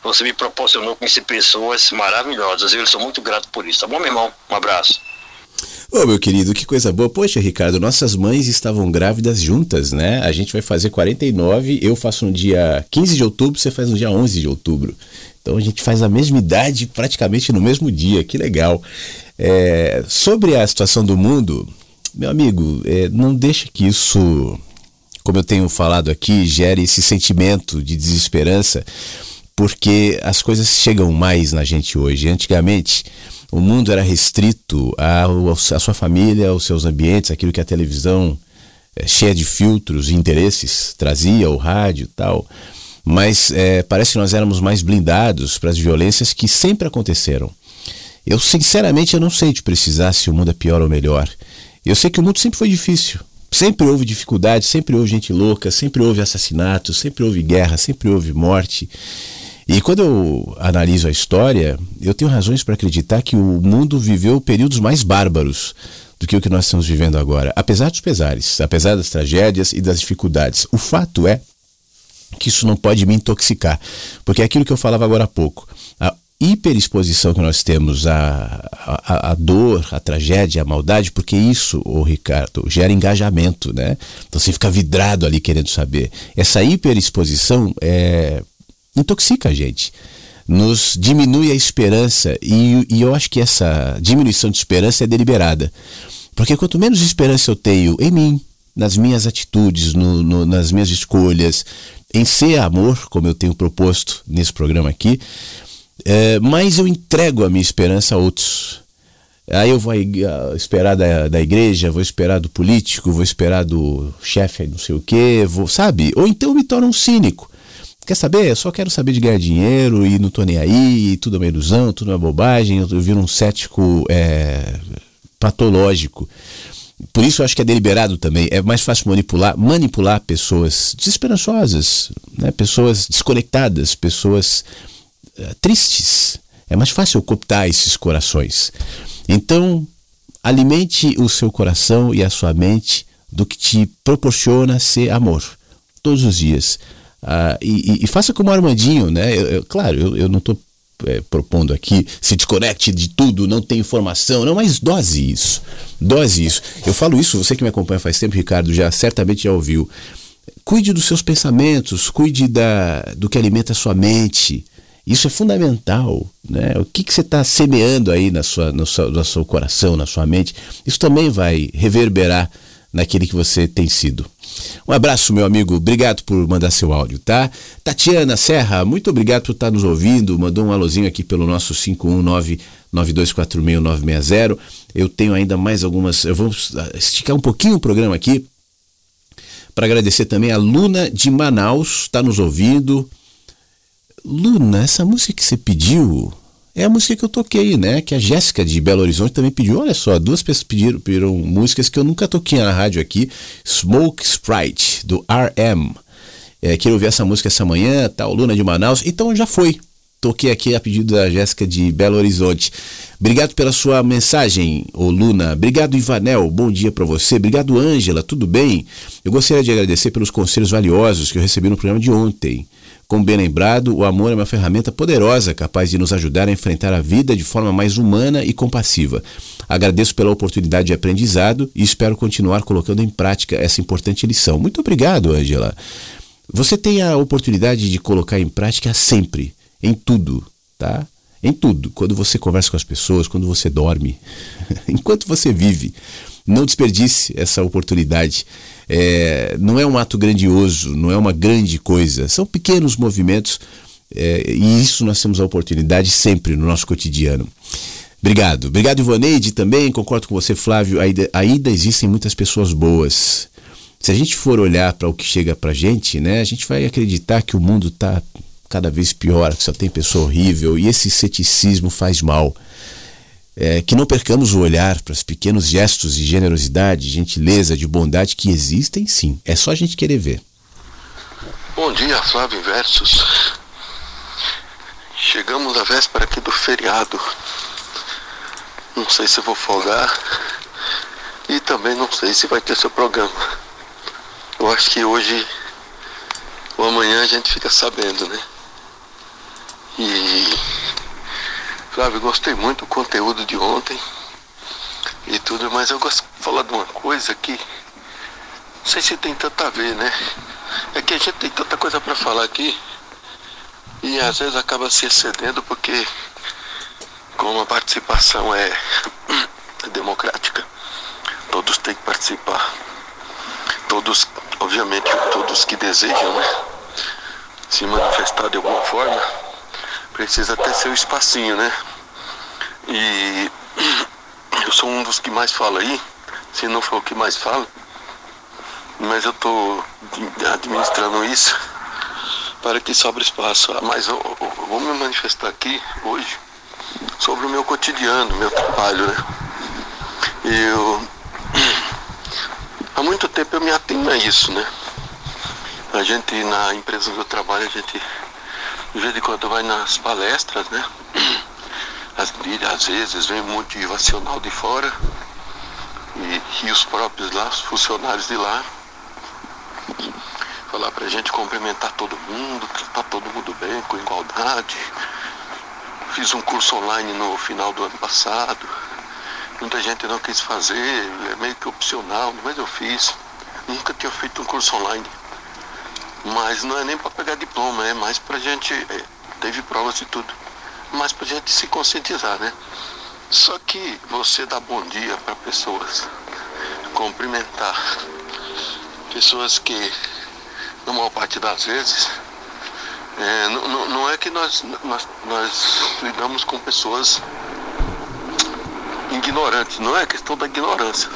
você me proporcionou conhecer pessoas maravilhosas, eu sou muito grato por isso, tá bom, meu irmão? Um abraço. Ô, meu querido, que coisa boa. Poxa, Ricardo, nossas mães estavam grávidas juntas, né? A gente vai fazer 49, eu faço no dia 15 de outubro, você faz no dia 11 de outubro. Então a gente faz a mesma idade praticamente no mesmo dia, que legal. É, sobre a situação do mundo, meu amigo, é, não deixe que isso, como eu tenho falado aqui, gere esse sentimento de desesperança, porque as coisas chegam mais na gente hoje. Antigamente o mundo era restrito à, sua família, aos seus ambientes, aquilo que a televisão é, cheia de filtros e interesses trazia, o rádio e tal. Mas é, parece que nós éramos mais blindados para as violências que sempre aconteceram. Eu, sinceramente, eu não sei de precisar se o mundo é pior ou melhor. Eu sei que o mundo sempre foi difícil. Sempre houve dificuldade, sempre houve gente louca, sempre houve assassinatos, sempre houve guerra, sempre houve morte. E quando eu analiso a história, eu tenho razões para acreditar que o mundo viveu períodos mais bárbaros do que o que nós estamos vivendo agora, apesar dos pesares, apesar das tragédias e das dificuldades. O fato é que isso não pode me intoxicar, porque é aquilo que eu falava agora há pouco. A hiperexposição que nós temos à, à, à dor, à tragédia, à maldade, porque isso, o Ricardo, gera engajamento, né? Então você fica vidrado ali querendo saber. Essa hiperexposição é intoxica a gente, nos diminui a esperança e, e eu acho que essa diminuição de esperança é deliberada. Porque quanto menos esperança eu tenho em mim, nas minhas atitudes, no, no, nas minhas escolhas, em ser amor, como eu tenho proposto nesse programa aqui, é, mais eu entrego a minha esperança a outros. Aí eu vou esperar da, da igreja, vou esperar do político, vou esperar do chefe não sei o quê, vou, sabe? Ou então eu me torno um cínico. Quer saber? Eu só quero saber de ganhar dinheiro e não tô nem aí, e tudo é uma ilusão, tudo é uma bobagem. Eu, viro um cético é, patológico. Por isso eu acho que é deliberado também. É mais fácil manipular, manipular pessoas desesperançosas, né? pessoas desconectadas, pessoas uh, tristes. É mais fácil cooptar esses corações. Então, alimente o seu coração e a sua mente do que te proporciona ser amor todos os dias. Ah, e, e, faça como Armandinho, né? Eu, eu, claro, eu, eu não estou é, propondo aqui se desconecte de tudo, não tem informação, não, mas dose isso. Dose isso. Eu falo isso, você que me acompanha faz tempo, Ricardo, já certamente já ouviu. Cuide dos seus pensamentos, cuide da, do que alimenta a sua mente. Isso é fundamental. Né? O que, que você está semeando aí na sua, no, seu, no seu coração, na sua mente, isso também vai reverberar naquele que você tem sido. Um abraço, meu amigo. Obrigado por mandar seu áudio, tá? Tatiana Serra, muito obrigado por estar nos ouvindo. Mandou um alôzinho aqui pelo nosso 51992469960. Eu tenho ainda mais algumas. Eu vou esticar um pouquinho o programa aqui para agradecer também a Luna de Manaus, está nos ouvindo. Luna, essa música que você pediu, é a música que eu toquei, né? Que a Jéssica de Belo Horizonte também pediu. Olha só, duas pessoas pediram, pediram músicas que eu nunca toquei na rádio aqui. Smoke Sprite, do RM. É, ouvir essa música essa manhã, tal, Luna de Manaus. Então já foi. Toquei aqui a pedido da Jéssica de Belo Horizonte. Obrigado pela sua mensagem, ô Luna. Obrigado, Ivanel. Bom dia para você. Obrigado, Ângela. Tudo bem? Eu gostaria de agradecer pelos conselhos valiosos que eu recebi no programa de ontem. Como bem lembrado, o amor é uma ferramenta poderosa capaz de nos ajudar a enfrentar a vida de forma mais humana e compassiva. Agradeço pela oportunidade de aprendizado e espero continuar colocando em prática essa importante lição. Muito obrigado, Angela. Você tem a oportunidade de colocar em prática sempre, em tudo, tá? Em tudo. Quando você conversa com as pessoas, quando você dorme, enquanto você vive. Não desperdice essa oportunidade. É, não é um ato grandioso, não é uma grande coisa. São pequenos movimentos é, e isso nós temos a oportunidade sempre no nosso cotidiano. Obrigado. Obrigado, Ivoneide, também. Concordo com você, Flávio. Ainda, ainda existem muitas pessoas boas. Se a gente for olhar para o que chega para a gente, né, a gente vai acreditar que o mundo está cada vez pior, que só tem pessoa horrível e esse ceticismo faz mal. É, que não percamos o olhar para os pequenos gestos de generosidade, de gentileza, de bondade que existem sim. É só a gente querer ver. Bom dia, Flávio Versus. Chegamos à véspera aqui do feriado. Não sei se vou folgar e também não sei se vai ter seu programa. Eu acho que hoje ou amanhã a gente fica sabendo, né? E Flávio, gostei muito do conteúdo de ontem e tudo, mas eu gosto de falar de uma coisa que não sei se tem tanto a ver, né? É que a gente tem tanta coisa para falar aqui e às vezes acaba se excedendo porque como a participação é, democrática, todos têm que participar. Todos, obviamente, todos que desejam, né? Se manifestar de alguma forma precisa ter seu espacinho, né? E eu sou um dos que mais fala aí, se não for o que mais fala, mas eu estou administrando isso para que sobre espaço. Mas eu, eu, eu, vou me manifestar aqui hoje sobre o meu cotidiano, meu trabalho, né? Eu há muito tempo eu me atenho a isso, né? A gente na empresa onde eu trabalho, a gente de vez em quando vai nas palestras, né? Às, vezes vem motivacional de fora e, e os próprios lá, os funcionários de lá, falar pra gente cumprimentar todo mundo, tratar todo mundo bem, com igualdade. Fiz um curso online no final do ano passado. Muita gente não quis fazer, é meio que opcional, mas eu fiz. Nunca tinha feito um curso online. Mas não é nem para pegar diploma, é mais para gente. É, teve provas e tudo. Mas para gente se conscientizar, né? Só que você dá bom dia para pessoas, cumprimentar pessoas que, na maior parte das vezes, é, não, não, é que nós, nós, nós lidamos com pessoas ignorantes, não é questão da ignorância.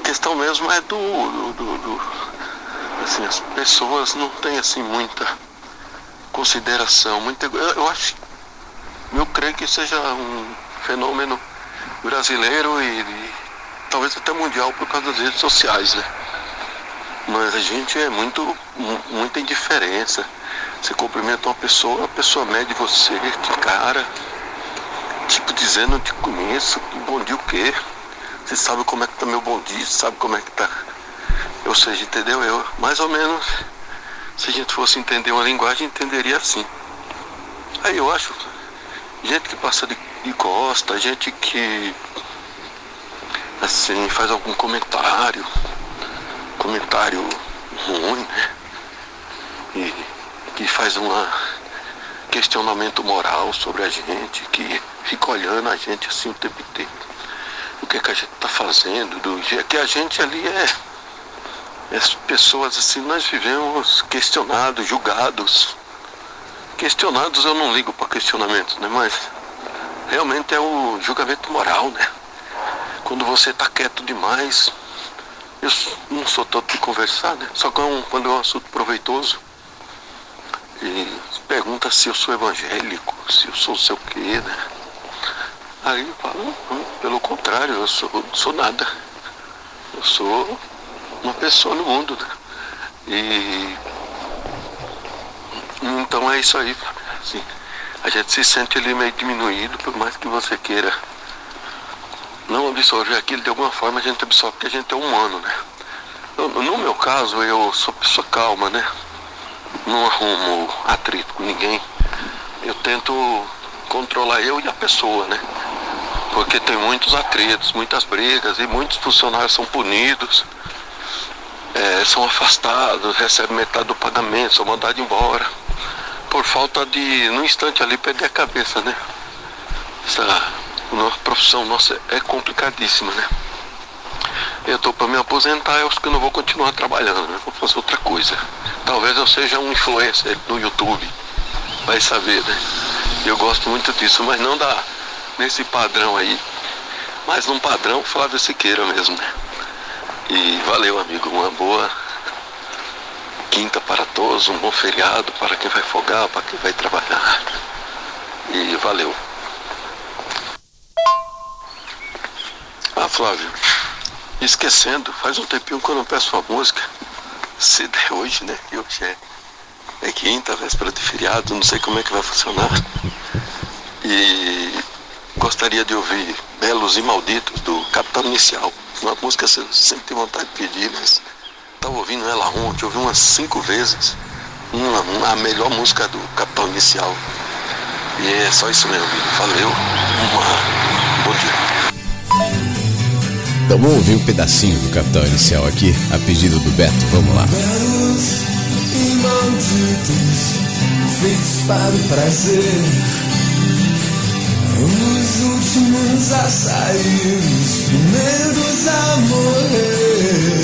A questão mesmo é do, do, do, do assim, as pessoas não têm assim muita consideração, muita, eu, eu acho, eu creio que seja um fenômeno brasileiro e, e, talvez até mundial por causa das redes sociais, né? Mas a gente é muito, muita indiferença. Você cumprimenta uma pessoa, a pessoa mede você de cara, tipo dizendo, te conheço, bom dia o quê? Você sabe como é que tá meu bom dia, sabe como é que tá ou seja, entendeu? Eu, mais ou menos, se a gente fosse entender uma linguagem, entenderia assim. Aí eu acho, gente que passa de, de costa, gente que assim faz algum comentário, comentário ruim, né? E que faz um questionamento moral sobre a gente, que fica olhando a gente assim o tempo inteiro. O que é que a gente está fazendo, do que a gente ali é as pessoas assim, nós vivemos questionados, julgados. Questionados eu não ligo para questionamentos, né? Mas realmente é o julgamento moral, né? Quando você está quieto demais, eu não sou todo de conversar, né? Só quando é um assunto proveitoso. E pergunta se eu sou evangélico, se eu sou sei o quê, né? Aí eu falo, pelo contrário, eu sou, sou nada. Eu sou uma pessoa no mundo. Né? E então é isso aí, assim, a gente se sente ali meio diminuído, por mais que você queira não absorver aquilo de alguma forma, a gente absorve porque a gente é humano, né? No meu caso, eu sou pessoa calma, né? Não arrumo atrito com ninguém. Eu tento controlar eu e a pessoa, né? Porque tem muitos atritos, muitas brigas e muitos funcionários são punidos é, são afastados, recebem metade do pagamento, são mandados embora. Por falta de, no instante ali, perder a cabeça, né? Essa nossa profissão nossa é complicadíssima, né? Eu tô para me aposentar, eu acho que não vou continuar trabalhando, né? vou fazer outra coisa. Talvez eu seja um influencer no YouTube, vai saber, né? Eu gosto muito disso, mas não dá nesse padrão aí, mas num padrão Flávio Siqueira mesmo, né? E valeu, amigo, uma boa quinta para todos, um bom feriado para quem vai folgar, para quem vai trabalhar. E valeu. Ah, Flávio, esquecendo, faz um tempinho que eu não peço uma música. Se der hoje, né? E hoje é, é quinta, véspera de feriado, não sei como é que vai funcionar. E gostaria de ouvir Belos e Malditos, do Capital Inicial. Uma música que eu sempre tenho vontade de pedir, mas estava ouvindo ela ontem, ouvi umas cinco vezes. Uma, uma, a melhor música do Capital Inicial. E é só isso mesmo, valeu. Uma, bom dia. Então vamos ouvir um pedacinho do Capital Inicial aqui, a pedido do Beto. Vamos lá. Belos e malditos, feitos para o prazer. Os últimos a sair, os primeiros a morrer.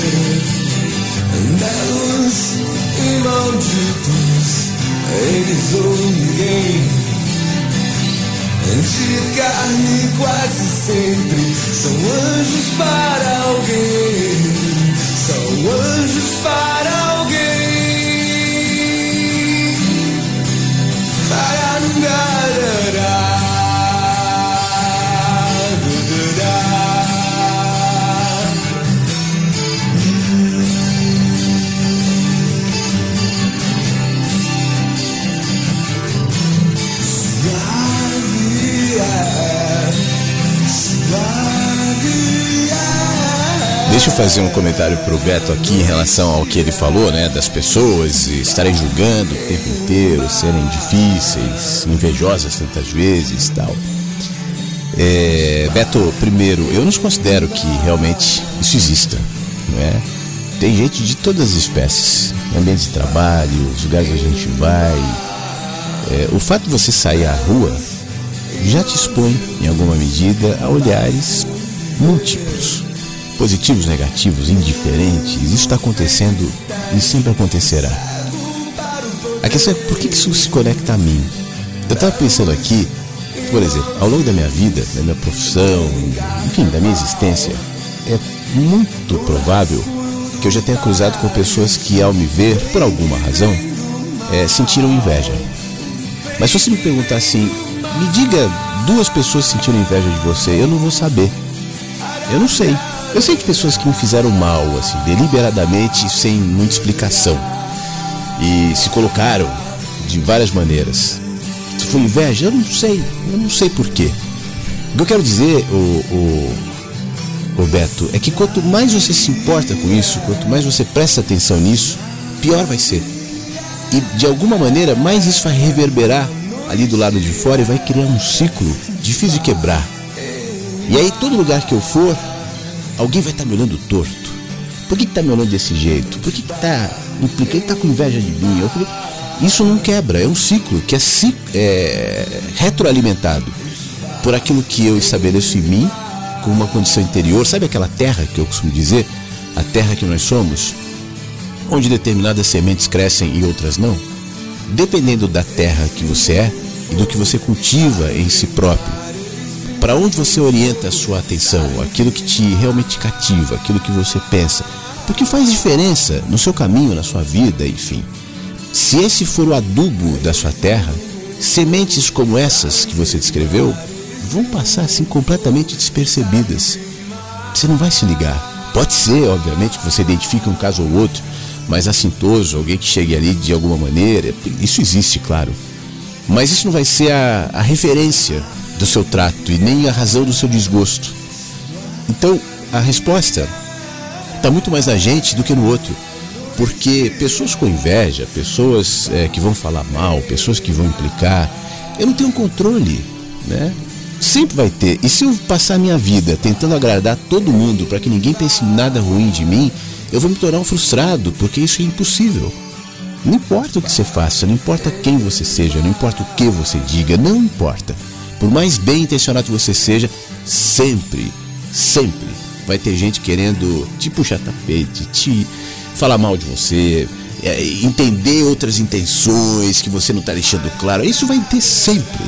Belos e malditos, eles ou ninguém. De carne quase sempre são anjos para alguém. São anjos para alguém. Deixa eu fazer um comentário pro Beto aqui em relação ao que ele falou, né? Das pessoas estarem julgando o tempo inteiro, serem difíceis, invejosas tantas vezes e tal. É, Beto, primeiro, eu não considero que realmente isso exista, não é? Tem gente de todas as espécies, ambientes de trabalho, os lugares onde a gente vai. É, o fato de você sair à rua já te expõe, em alguma medida, a olhares múltiplos positivos, negativos, indiferentes, isso está acontecendo e sempre acontecerá. A questão é por que isso se conecta a mim? Eu estava pensando aqui, por exemplo, ao longo da minha vida, da minha profissão, enfim, da minha existência, é muito provável que eu já tenha cruzado com pessoas que, ao me ver, por alguma razão, é, sentiram inveja. Mas se você me perguntar assim, me diga duas pessoas sentiram inveja de você, eu não vou saber. Eu não sei. Eu sei de pessoas que me fizeram mal, assim, deliberadamente, sem muita explicação. E se colocaram de várias maneiras. Se foi inveja, eu não sei. Eu não sei porquê. O que eu quero dizer, o, o, é que quanto mais você se importa com isso, quanto mais você presta atenção nisso, pior vai ser. E de alguma maneira, mais isso vai reverberar ali do lado de fora e vai criar um ciclo difícil de quebrar. E aí, todo lugar que eu for, alguém vai estar tá me olhando torto. Por que está me olhando desse jeito? Por que está implicando? está com inveja de mim? Isso não quebra, é um ciclo que é, é retroalimentado por aquilo que eu estabeleço em mim como uma condição interior. Sabe aquela terra que eu costumo dizer? A terra que nós somos, onde determinadas sementes crescem e outras não? Dependendo da terra que você é e do que você cultiva em si próprio, para onde você orienta a sua atenção, aquilo que te realmente cativa, aquilo que você pensa, porque faz diferença no seu caminho, na sua vida, enfim. Se esse for o adubo da sua terra, sementes como essas que você descreveu vão passar assim completamente despercebidas. Você não vai se ligar. Pode ser, obviamente, que você identifique um caso ou outro, mais assintoso, alguém que chegue ali de alguma maneira, isso existe, claro. Mas isso não vai ser a, a referência do seu trato e nem a razão do seu desgosto. Então, a resposta está muito mais na gente do que no outro. Porque pessoas com inveja, pessoas é, que vão falar mal, pessoas que vão implicar, eu não tenho controle, né? Sempre vai ter. E se eu passar minha vida tentando agradar todo mundo para que ninguém pense nada ruim de mim, eu vou me tornar um frustrado, porque isso é impossível. Não importa o que você faça, não importa quem você seja, não importa o que você diga, não importa. Por mais bem intencionado que você seja, sempre, sempre vai ter gente querendo te puxar tapete, te falar mal de você, é, entender outras intenções que você não está deixando claro. Isso vai ter sempre.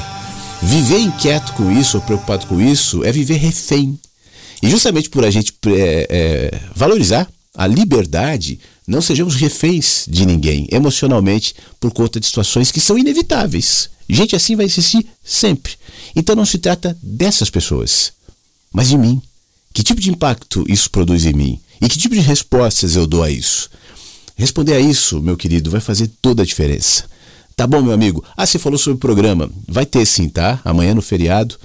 Viver inquieto com isso ou preocupado com isso é viver refém. E justamente por a gente é, é, valorizar a liberdade, não sejamos reféns de ninguém emocionalmente por conta de situações que são inevitáveis. Gente assim vai existir sempre. Então não se trata dessas pessoas, mas de mim. Que tipo de impacto isso produz em mim? E que tipo de respostas eu dou a isso? Responder a isso, meu querido, vai fazer toda a diferença. Tá bom, meu amigo? Ah, você falou sobre o programa. Vai ter sim, tá? Amanhã no feriado,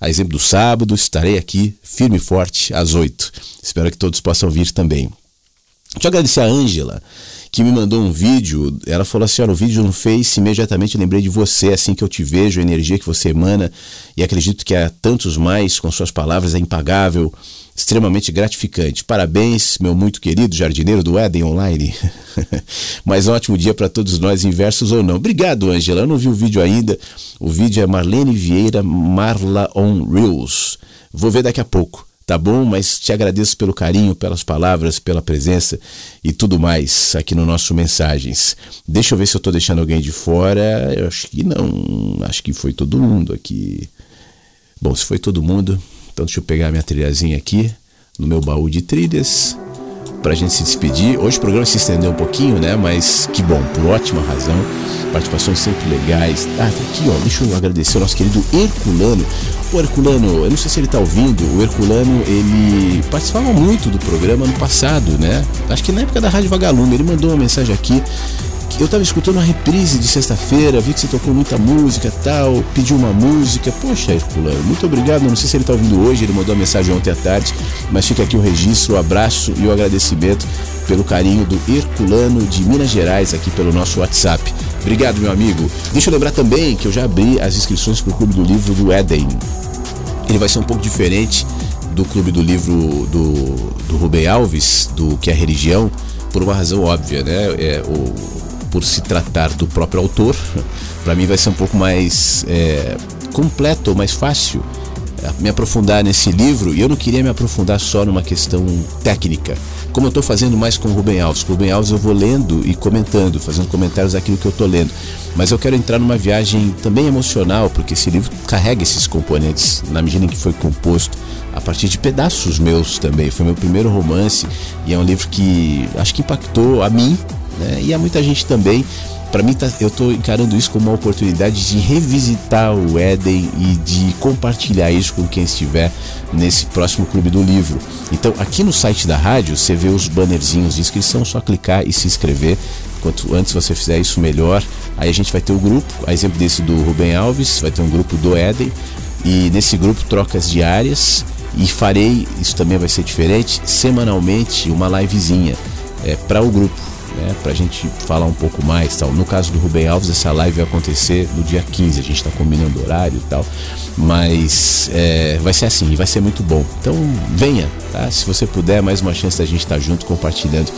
a exemplo do sábado, estarei aqui firme e forte às oito. Espero que todos possam vir também. Deixa eu agradecer a Ângela, que me mandou um vídeo. Ela falou assim: olha, o vídeo no Face, imediatamente lembrei de você, assim que eu te vejo, a energia que você emana, e acredito que há tantos mais com suas palavras é impagável, extremamente gratificante. Parabéns, meu muito querido jardineiro do Eden Online. Mais um ótimo dia para todos nós, inversos ou não. Obrigado, Ângela. Eu não vi o vídeo ainda. O vídeo é Marlene Vieira Marla on Reels. Vou ver daqui a pouco tá bom? Mas te agradeço pelo carinho, pelas palavras, pela presença e tudo mais aqui no nosso Mensagens. Deixa eu ver se eu tô deixando alguém de fora. Eu acho que não. Acho que foi todo mundo aqui. Bom, se foi todo mundo, então deixa eu pegar minha trilhazinha aqui no meu baú de trilhas para a gente se despedir. Hoje o programa se estendeu um pouquinho, né? Mas que bom, por ótima razão. Participações sempre legais. Ah, tá aqui, ó. Deixa eu agradecer ao nosso querido Herculano. O Herculano, eu não sei se ele está ouvindo. O Herculano, ele participava muito do programa no passado, né? Acho que na época da Rádio Vagalume. Ele mandou uma mensagem aqui eu estava escutando uma reprise de sexta-feira, vi que você tocou muita música tal, pediu uma música. Poxa, Herculano, muito obrigado. Não sei se ele está ouvindo hoje, ele mandou uma mensagem ontem à tarde, mas fica aqui o registro, o abraço e o agradecimento pelo carinho do Herculano de Minas Gerais aqui pelo nosso WhatsApp. Obrigado, meu amigo. Deixa eu lembrar também que eu já abri as inscrições para o Clube do Livro do Éden. Ele vai ser um pouco diferente do Clube do Livro do, do Rubem Alves, do que é religião, por uma razão óbvia, né? É, o, por se tratar do próprio autor, para mim vai ser um pouco mais é, completo, mais fácil é, me aprofundar nesse livro e eu não queria me aprofundar só numa questão técnica, como eu estou fazendo mais com o Rubem Alves. Com o Rubem Alves eu vou lendo e comentando, fazendo comentários daquilo que eu estou lendo. Mas eu quero entrar numa viagem também emocional, porque esse livro carrega esses componentes na medida em que foi composto a partir de pedaços meus também. Foi meu primeiro romance e é um livro que acho que impactou a mim né? E há muita gente também. Para mim, tá, eu estou encarando isso como uma oportunidade de revisitar o Éden e de compartilhar isso com quem estiver nesse próximo Clube do Livro. Então, aqui no site da rádio, você vê os bannerzinhos de inscrição, só clicar e se inscrever. Quanto antes você fizer isso, melhor. Aí a gente vai ter o grupo, a exemplo desse do Rubem Alves, vai ter um grupo do Éden. E nesse grupo, trocas diárias. E farei, isso também vai ser diferente, semanalmente, uma livezinha é, para o grupo né, para a gente falar um pouco mais. Tal. No caso do Rubem Alves, essa live vai acontecer no dia 15, a gente está combinando horário e tal, mas é, vai ser assim, vai ser muito bom. Então venha, tá? Se você puder, mais uma chance da gente estar tá junto compartilhando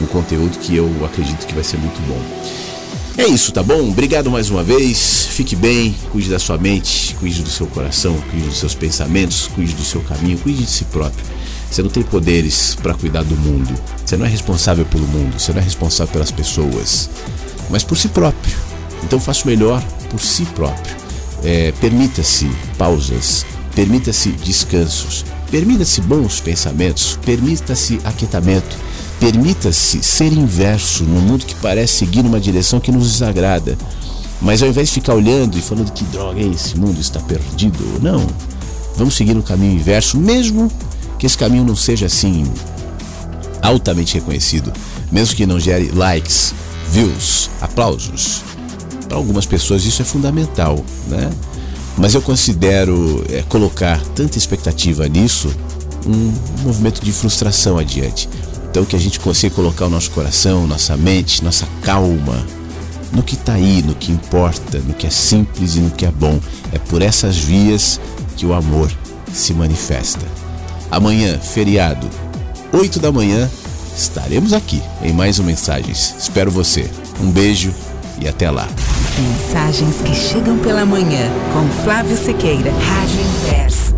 um conteúdo que eu acredito que vai ser muito bom. É isso, tá bom? Obrigado mais uma vez. Fique bem, cuide da sua mente, cuide do seu coração, cuide dos seus pensamentos, cuide do seu caminho, cuide de si próprio. Você não tem poderes para cuidar do mundo. Você não é responsável pelo mundo, você não é responsável pelas pessoas, mas por si próprio. Então faça o melhor por si próprio. É, permita-se pausas, permita-se descansos, permita-se bons pensamentos, permita-se aquietamento, permita-se ser inverso num mundo que parece seguir numa direção que nos desagrada. Mas ao invés de ficar olhando e falando que droga é esse mundo está perdido, não. Vamos seguir no caminho inverso, mesmo que esse caminho não seja assim altamente reconhecido, mesmo que não gere likes, views, aplausos. Para algumas pessoas isso é fundamental, né? Mas eu considero é, colocar tanta expectativa nisso um movimento de frustração adiante. Então que a gente consiga colocar o nosso coração, nossa mente, nossa calma no que está aí, no que importa, no que é simples e no que é bom. É por essas vias que o amor se manifesta. Amanhã, feriado, 8 da manhã, estaremos aqui em mais um Mensagens. Espero você. Um beijo e até lá. Mensagens que chegam pela manhã com Flávio Sequeira, Rádio Inverso.